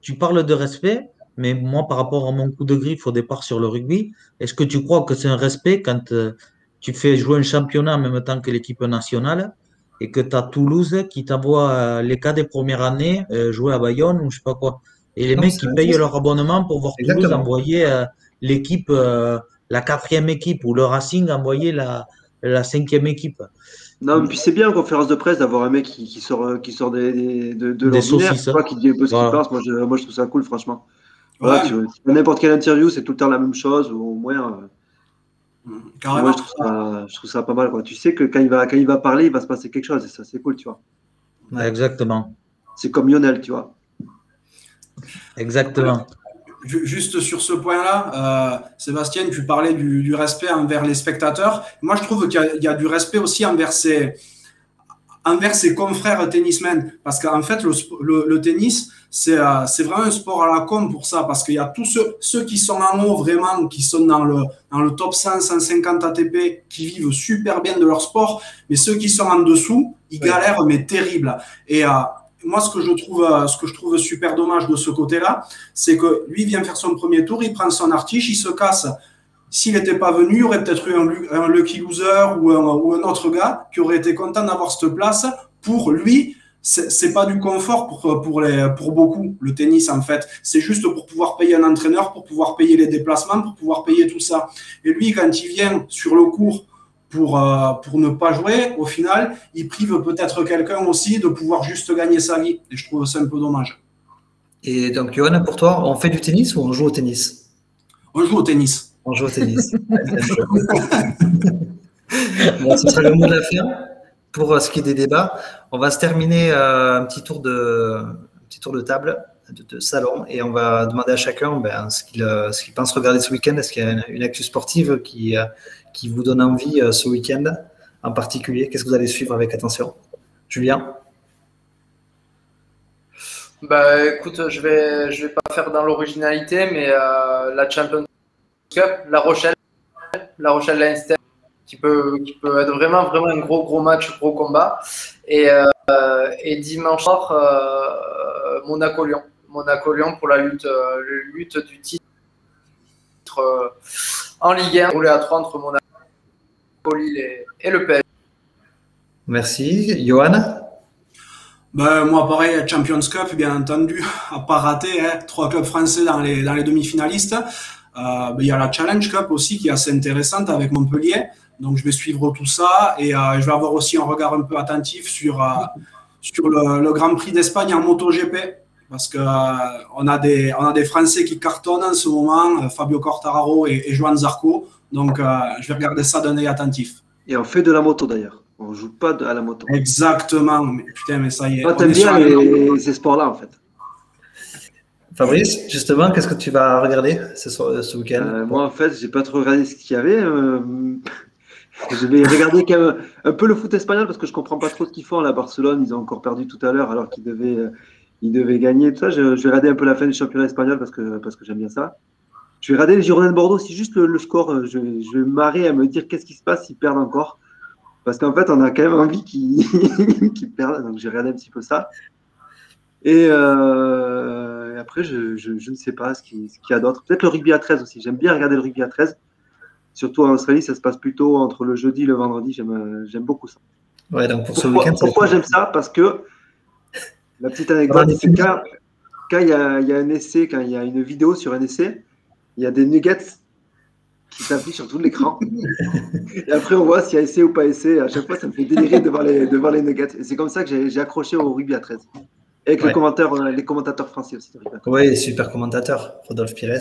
Tu parles de respect, mais moi, par rapport à mon coup de griffe au départ sur le rugby, est-ce que tu crois que c'est un respect quand euh, tu fais jouer un championnat en même temps que l'équipe nationale et que tu as Toulouse qui t'envoie les cas des premières années euh, jouer à Bayonne ou je sais pas quoi. Et les non, mecs qui payent leur abonnement pour voir Exactement. Toulouse envoyer euh, l'équipe, euh, la quatrième équipe ou le Racing envoyer la, la cinquième équipe. Non, mais puis c'est bien en conférence de presse d'avoir un mec qui, qui, sort, qui sort des, des, de, de l'ordinaire, qui dit un peu ce voilà. qu'il pense. Moi je, moi, je trouve ça cool, franchement. Voilà, ouais. tu, n'importe quelle interview, c'est tout le temps la même chose, ou au moins. Carrément. Moi, je trouve, ça, je trouve, ça, pas mal. Quoi. Tu sais que quand il, va, quand il va parler, il va se passer quelque chose et ça, c'est cool, tu vois. Ouais, exactement. C'est comme Lionel, tu vois. Exactement. Juste sur ce point-là, euh, Sébastien, tu parlais du, du, respect envers les spectateurs. Moi, je trouve qu'il y, y, a du respect aussi envers ses, envers ses confrères tennismen. Parce qu'en fait, le, le, le tennis, c'est euh, vraiment un sport à la com pour ça. Parce qu'il y a tous ceux, ceux, qui sont en haut, vraiment, qui sont dans le, dans le top 100, 150 ATP, qui vivent super bien de leur sport. Mais ceux qui sont en dessous, ils galèrent, mais terrible. Et euh, moi, ce que je trouve, euh, ce que je trouve super dommage de ce côté-là, c'est que lui vient faire son premier tour, il prend son artiche, il se casse s'il n'était pas venu, il y aurait peut-être eu un, un, lucky loser ou un, ou un, autre gars qui aurait été content d'avoir cette place. Pour lui, c'est pas du confort pour, pour, les, pour beaucoup, le tennis en fait. C'est juste pour pouvoir payer un entraîneur, pour pouvoir payer les déplacements, pour pouvoir payer tout ça. Et lui, quand il vient sur le cours pour, euh, pour ne pas jouer, au final, il prive peut-être quelqu'un aussi de pouvoir juste gagner sa vie. Et je trouve ça un peu dommage. Et donc, Johan, pour toi, on fait du tennis ou on joue au tennis? On joue au tennis. On joue au tennis. bon, ce sera le mot de la fin pour euh, ce qui est des débats. On va se terminer euh, un petit tour de, petit tour de table, de, salon, et on va demander à chacun ben, ce qu'il euh, qu pense regarder ce week-end. Est-ce qu'il y a une, une actu sportive qui, qui vous donne envie ce week-end en particulier? Qu'est-ce que vous allez suivre avec attention? Julien? Bah écoute, je vais je vais pas faire dans l'originalité, mais euh, la Champions La Rochelle, La Rochelle Leinster, qui peut, qui peut être vraiment, vraiment un gros, gros match, gros combat. Et, euh, et dimanche soir, euh, Monaco-Lyon. Monaco-Lyon pour la lutte, euh, lutte du titre euh, en Ligue 1, roulé à 3 entre Monaco, Lille et, et le PSG. Merci. Johan Ben, moi, pareil, Champions Cup, bien entendu, à pas rater, hein, trois clubs français dans les, dans les demi-finalistes. Euh, ben, il y a la Challenge Cup aussi qui est assez intéressante avec Montpellier. Donc, je vais suivre tout ça et euh, je vais avoir aussi un regard un peu attentif sur, euh, sur le, le Grand Prix d'Espagne en MotoGP parce que euh, on a des on a des Français qui cartonnent en ce moment, Fabio Quartararo et, et Joan Zarco. Donc, je vais regarder ça d'un œil attentif. Et on fait de la moto d'ailleurs. On joue pas de- à la moto. Exactement. Mais, putain, mais ça y est. Toi, t'aimes bien la- les- ces sports-là en fait. Fabrice, justement, qu'est-ce que tu vas regarder ce, week-end? Euh, moi, en fait, j'ai pas trop regardé ce qu'il y avait. euh, je vais regarder quand même un peu le foot espagnol parce que je comprends pas trop ce qu'ils font. Là, Barcelone, ils ont encore perdu tout à l'heure alors qu'ils devaient, euh, ils devaient gagner. Tout ça, je, vais regarder un peu la fin du championnat espagnol parce que, parce que j'aime bien ça. Je vais regarder les Girondins de Bordeaux, si juste le, score, je, je vais marrer à me dire qu'est-ce qui se passe s'ils perdent encore. Parce qu'en fait, on a quand même envie qu'ils qu'ils perdent. Donc, j'ai regardé un petit peu ça. Et après, je, je, je ne sais pas ce qu'il ce y a d'autre. Peut-être le rugby à 13 aussi. J'aime bien regarder le rugby à 13. Surtout en Australie, ça se passe plutôt entre le jeudi et le vendredi. J'aime euh, beaucoup ça. Ouais, donc pour ce Pourquoi, ça- pourquoi j'aime ça? Parce que la petite anecdote, c'est quand il y, a, il y a un essai, quand il y a une vidéo sur un essai, il y a des nuggets qui s'affichent sur tout l'écran. et après, on voit s'il y a essai ou pas essai. À chaque fois, ça me fait délirer devant les, devant les nuggets. Et c'est comme ça que j'ai accroché au rugby à 13. Et avec Ouais. les, commentaires, euh, les commentateurs français aussi. de rugby à 13. Oui, super commentateur, Rodolphe Pires,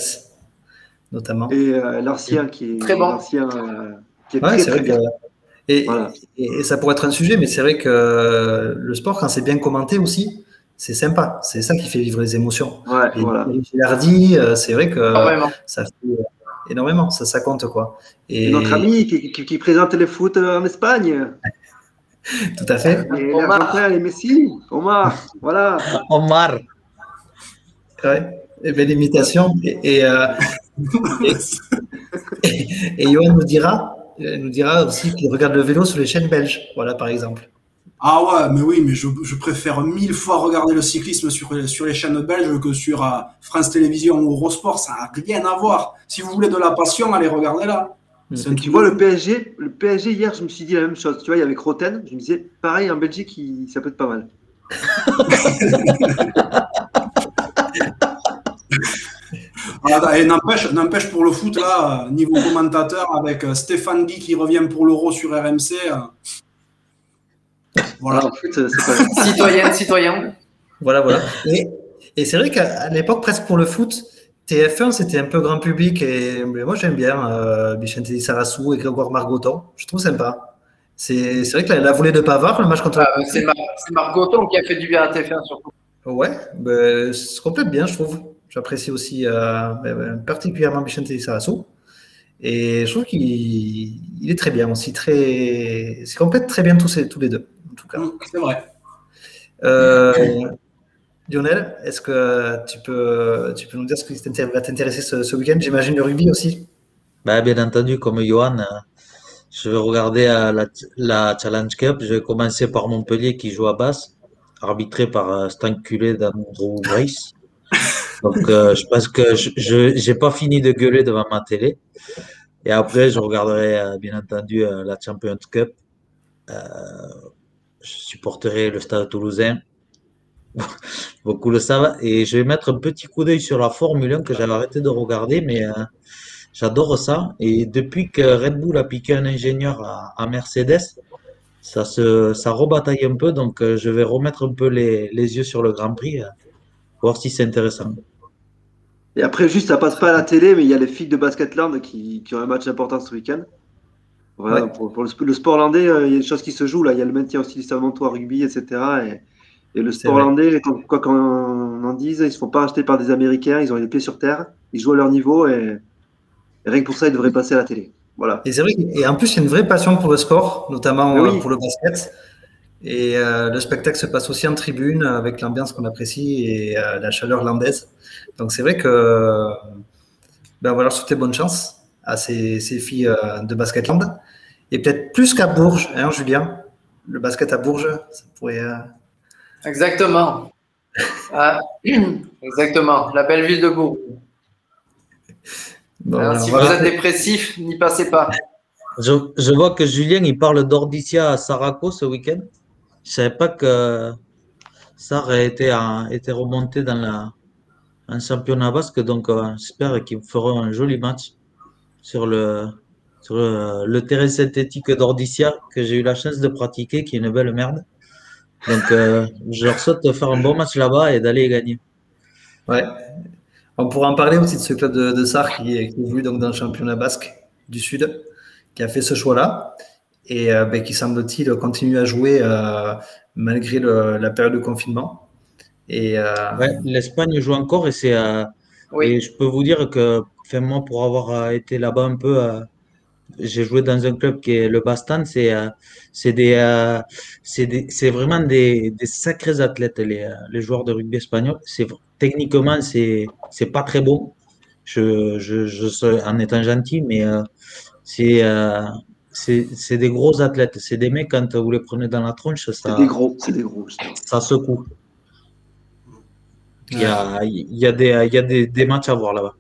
notamment. Et euh, l'ancien qui est Très bon. l'ancien, euh, qui est Ouais, très, très que- bien. Et, Voilà. et- et ça pourrait être un sujet, mais c'est vrai que le sport, quand c'est bien commenté aussi, c'est sympa. C'est ça qui fait vivre les émotions. Ouais, Et voilà. Gilardi, euh, c'est vrai que ça fait euh, énormément, ça, ça compte quoi. Et Et notre ami qui, qui, qui présente le foot en Espagne. Tout à fait. Et Omar. et Messi. Omar. Voilà. Omar, Ouais. Et belle imitation. Et, et, euh, et, et Johan nous dira, euh, nous dira aussi qu'il regarde le vélo sur les chaînes belges. Voilà, par exemple. Ah ouais, mais oui, mais je, je préfère mille fois regarder le cyclisme sur, sur les chaînes belges que sur euh, France Télévisions ou Eurosport. Ça n'a rien à voir. Si vous voulez de la passion, allez regarder là. Tu vois, le. PSG, le PSG, hier, je me suis dit la même chose. Tu vois, il y avait Croten. Je me disais, pareil, en Belgique, il- ça peut être pas mal. Ah, et n'empêche, n'empêche pour le foot, là, niveau commentateur, avec euh, Stéphane Guy qui revient pour l'Euro sur RMC. euh, Voilà. Ah, en fait, c'est pas Citoyen, citoyen. Voilà, voilà. Et, et c'est vrai qu'à l'époque, presque pour le foot, TF1, c'était un peu grand public. Et mais moi, j'aime bien euh, Vicente Di Sarassou et Grégoire Margoton. Je trouve sympa. C'est vrai que la, la volée de Pavard, le match contre. Ah, c'est Mar- c'est Margoton qui a fait du bien à TF1 surtout. Ouais, ben, se complète bien, je trouve. J'apprécie aussi euh, ben, particulièrement Vicente Di Sarassou. Et je trouve qu'il il est très bien aussi. Très... C'est complète très bien tous les deux, en tout cas. Mm, C'est vrai. Euh, Lionel, est-ce que tu peux, tu peux nous dire ce qui va t'intéresser ce, week-end? J'imagine le rugby aussi. bah, bien entendu, comme Johan, euh, je vais regarder euh, la, Challenge Cup. Je vais commencer par Montpellier qui joue à Basse, arbitré par euh, cet enculé d'Andrew Brace. Donc, je pense que je n'ai pas fini de gueuler devant ma télé. Et après, je regarderai bien entendu la Champions Cup. Je supporterai le Stade toulousain. Beaucoup le savent. Et je vais mettre un petit coup d'œil sur la Formule 1 que j'avais arrêté de regarder, mais euh, j'adore ça. Et depuis que Red Bull a piqué un ingénieur à, à Mercedes, ça se ça rebataille un peu. Donc, euh, je vais remettre un peu les, les yeux sur le Grand Prix, euh, voir si c'est intéressant. Et après, juste, ça passe pas à la télé, mais il y a les filles de Basketland qui, qui ont un match important ce week-end. Voilà, Ouais. pour, pour le, sp- le sport landais, il y a des choses qui se jouent là. Il y a le maintien aussi du Salmontois rugby, etc. Et, et le sport vrai. landais, quoi qu'on en dise, ils se font pas acheter par des Américains. Ils ont les pieds sur terre. Ils jouent à leur niveau et, et rien que pour ça, ils devraient passer à la télé. Voilà. Et c'est vrai. Et en plus, il y a une vraie passion pour le sport, notamment oui. euh, pour le basket. Et euh, le spectacle se passe aussi en tribune avec l'ambiance qu'on apprécie et euh, la chaleur landaise. Donc c'est vrai que ben, on va leur souhaiter bonne chance à ces, ces filles euh, de Basketland. Et peut-être plus qu'à Bourges, hein, Julien Le basket à Bourges, ça pourrait. Exactement. Ah, exactement. La belle ville de Bourg. bon, voilà, si vous êtes dépressif, n'y passez pas. Je, je vois que Julien, il parle d'Ordicia à Saraco ce week-end. Je savais pas que Sarr a été, a été remonté dans la, un championnat basque, donc euh, j'espère qu'ils feront un joli match sur le, sur le, le terrain synthétique d'Ordicia que j'ai eu la chance de pratiquer, qui est une belle merde. Donc euh, je leur souhaite de faire un bon match là-bas et d'aller gagner. Ouais. On pourra en parler aussi de ce club de, de Sarre qui, est- évolue donc dans le championnat basque du Sud, qui a fait ce choix-là et euh, ben, qui semble-t-il continue à jouer euh, malgré le- la période de confinement. Et euh, Ouais, L'Espagne joue encore et c'est euh, Oui. et je peux vous dire que enfin, moi pour avoir été là-bas un peu euh, j'ai joué dans un club qui est le Bastan c'est euh, c'est des euh, c'est vraiment des, des sacrés athlètes les, euh, les joueurs de rugby espagnol techniquement c'est pas très bon je je, je en étant gentil mais euh, c'est euh, des gros athlètes c'est des mecs quand vous les prenez dans la tronche C'est ça des gros, des gros. ça secoue. Il y a, il y a, des, il y a des, des matchs à voir là-bas.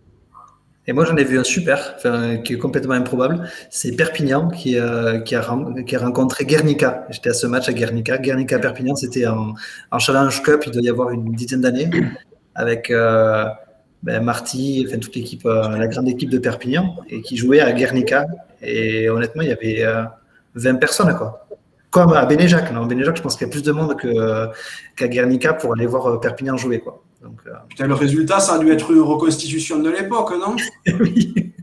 Et moi, j'en ai vu un super, enfin, qui est complètement improbable. C'est Perpignan qui, euh, qui, a, ren- qui a rencontré Guernica. J'étais à ce match à Guernica. Guernica-Perpignan, c'était en, en Challenge Cup, il doit y avoir une dizaine d'années, avec euh, ben, Marty, enfin, toute l'équipe, euh, la grande équipe de Perpignan, et qui jouait à Guernica. Et honnêtement, il y avait euh, 20 personnes, quoi. Comme à Bénéjac. Non, Bénéjac, je pense qu'il y a plus de monde qu'à Guernica pour aller voir Perpignan jouer, quoi. Donc, euh, Putain, le résultat, ça a dû être une reconstitution de l'époque, non? Oui.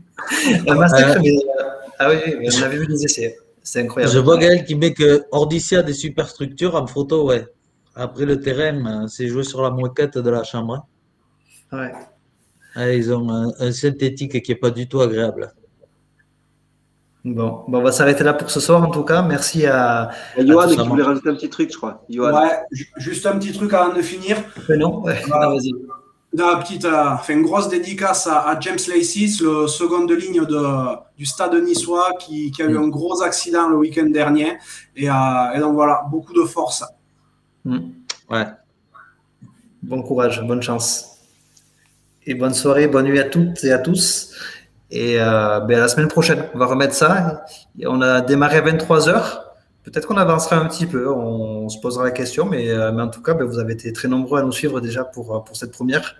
Un massacre, mais, euh, ah oui, oui, on avait vu des essais. C'est incroyable. Je vois Gaël qui met que Ordicia a des super structures en photo, ouais. Après le terrain, euh, c'est joué sur la moquette de la chambre. Ouais. Ouais, ils ont un, un synthétique qui est pas du tout agréable. Bon, bon, on va s'arrêter là pour ce soir en tout cas. Merci à a Johan qui voulait rajouter un petit truc, je crois. Johan. Ouais, ju- juste un petit truc avant de finir. non. Ouais, non, vas-y. La petite, euh, une grosse dédicace à, à James Lacey, le second de ligne de, du stade niçois qui, qui a eu un gros accident le week-end dernier. Et, euh, et donc voilà, beaucoup de force. Mm. Ouais. Bon courage, bonne chance. Et bonne soirée, bonne nuit à toutes et à tous. Et euh, ben, la semaine prochaine, on va remettre ça. Et on a démarré à 23h. Peut-être qu'on avancera un petit peu, on, se posera la question, mais, euh, mais en tout cas, ben, vous avez été très nombreux à nous suivre déjà pour, euh, pour cette première.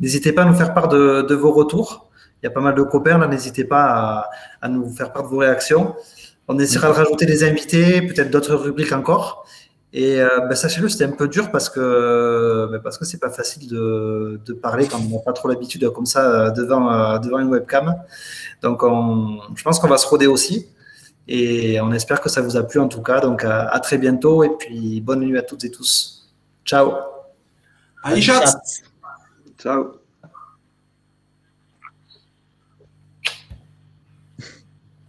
N'hésitez pas à nous faire part de, de vos retours. Il y a pas mal de copains là, n'hésitez pas à, à nous faire part de vos réactions. On essaiera de rajouter des invités, peut-être d'autres rubriques encore. Et euh, ben, sachez-le, c'était un peu dur parce que ben, parce que c'est pas facile de, de parler quand on n'a pas trop l'habitude comme ça euh, devant euh, devant une webcam. Donc on, je pense qu'on va se roder aussi. Et on espère que ça vous a plu en tout cas. Donc à, à très bientôt et puis bonne nuit à toutes et tous. Ciao. Allez, Chat. Ciao.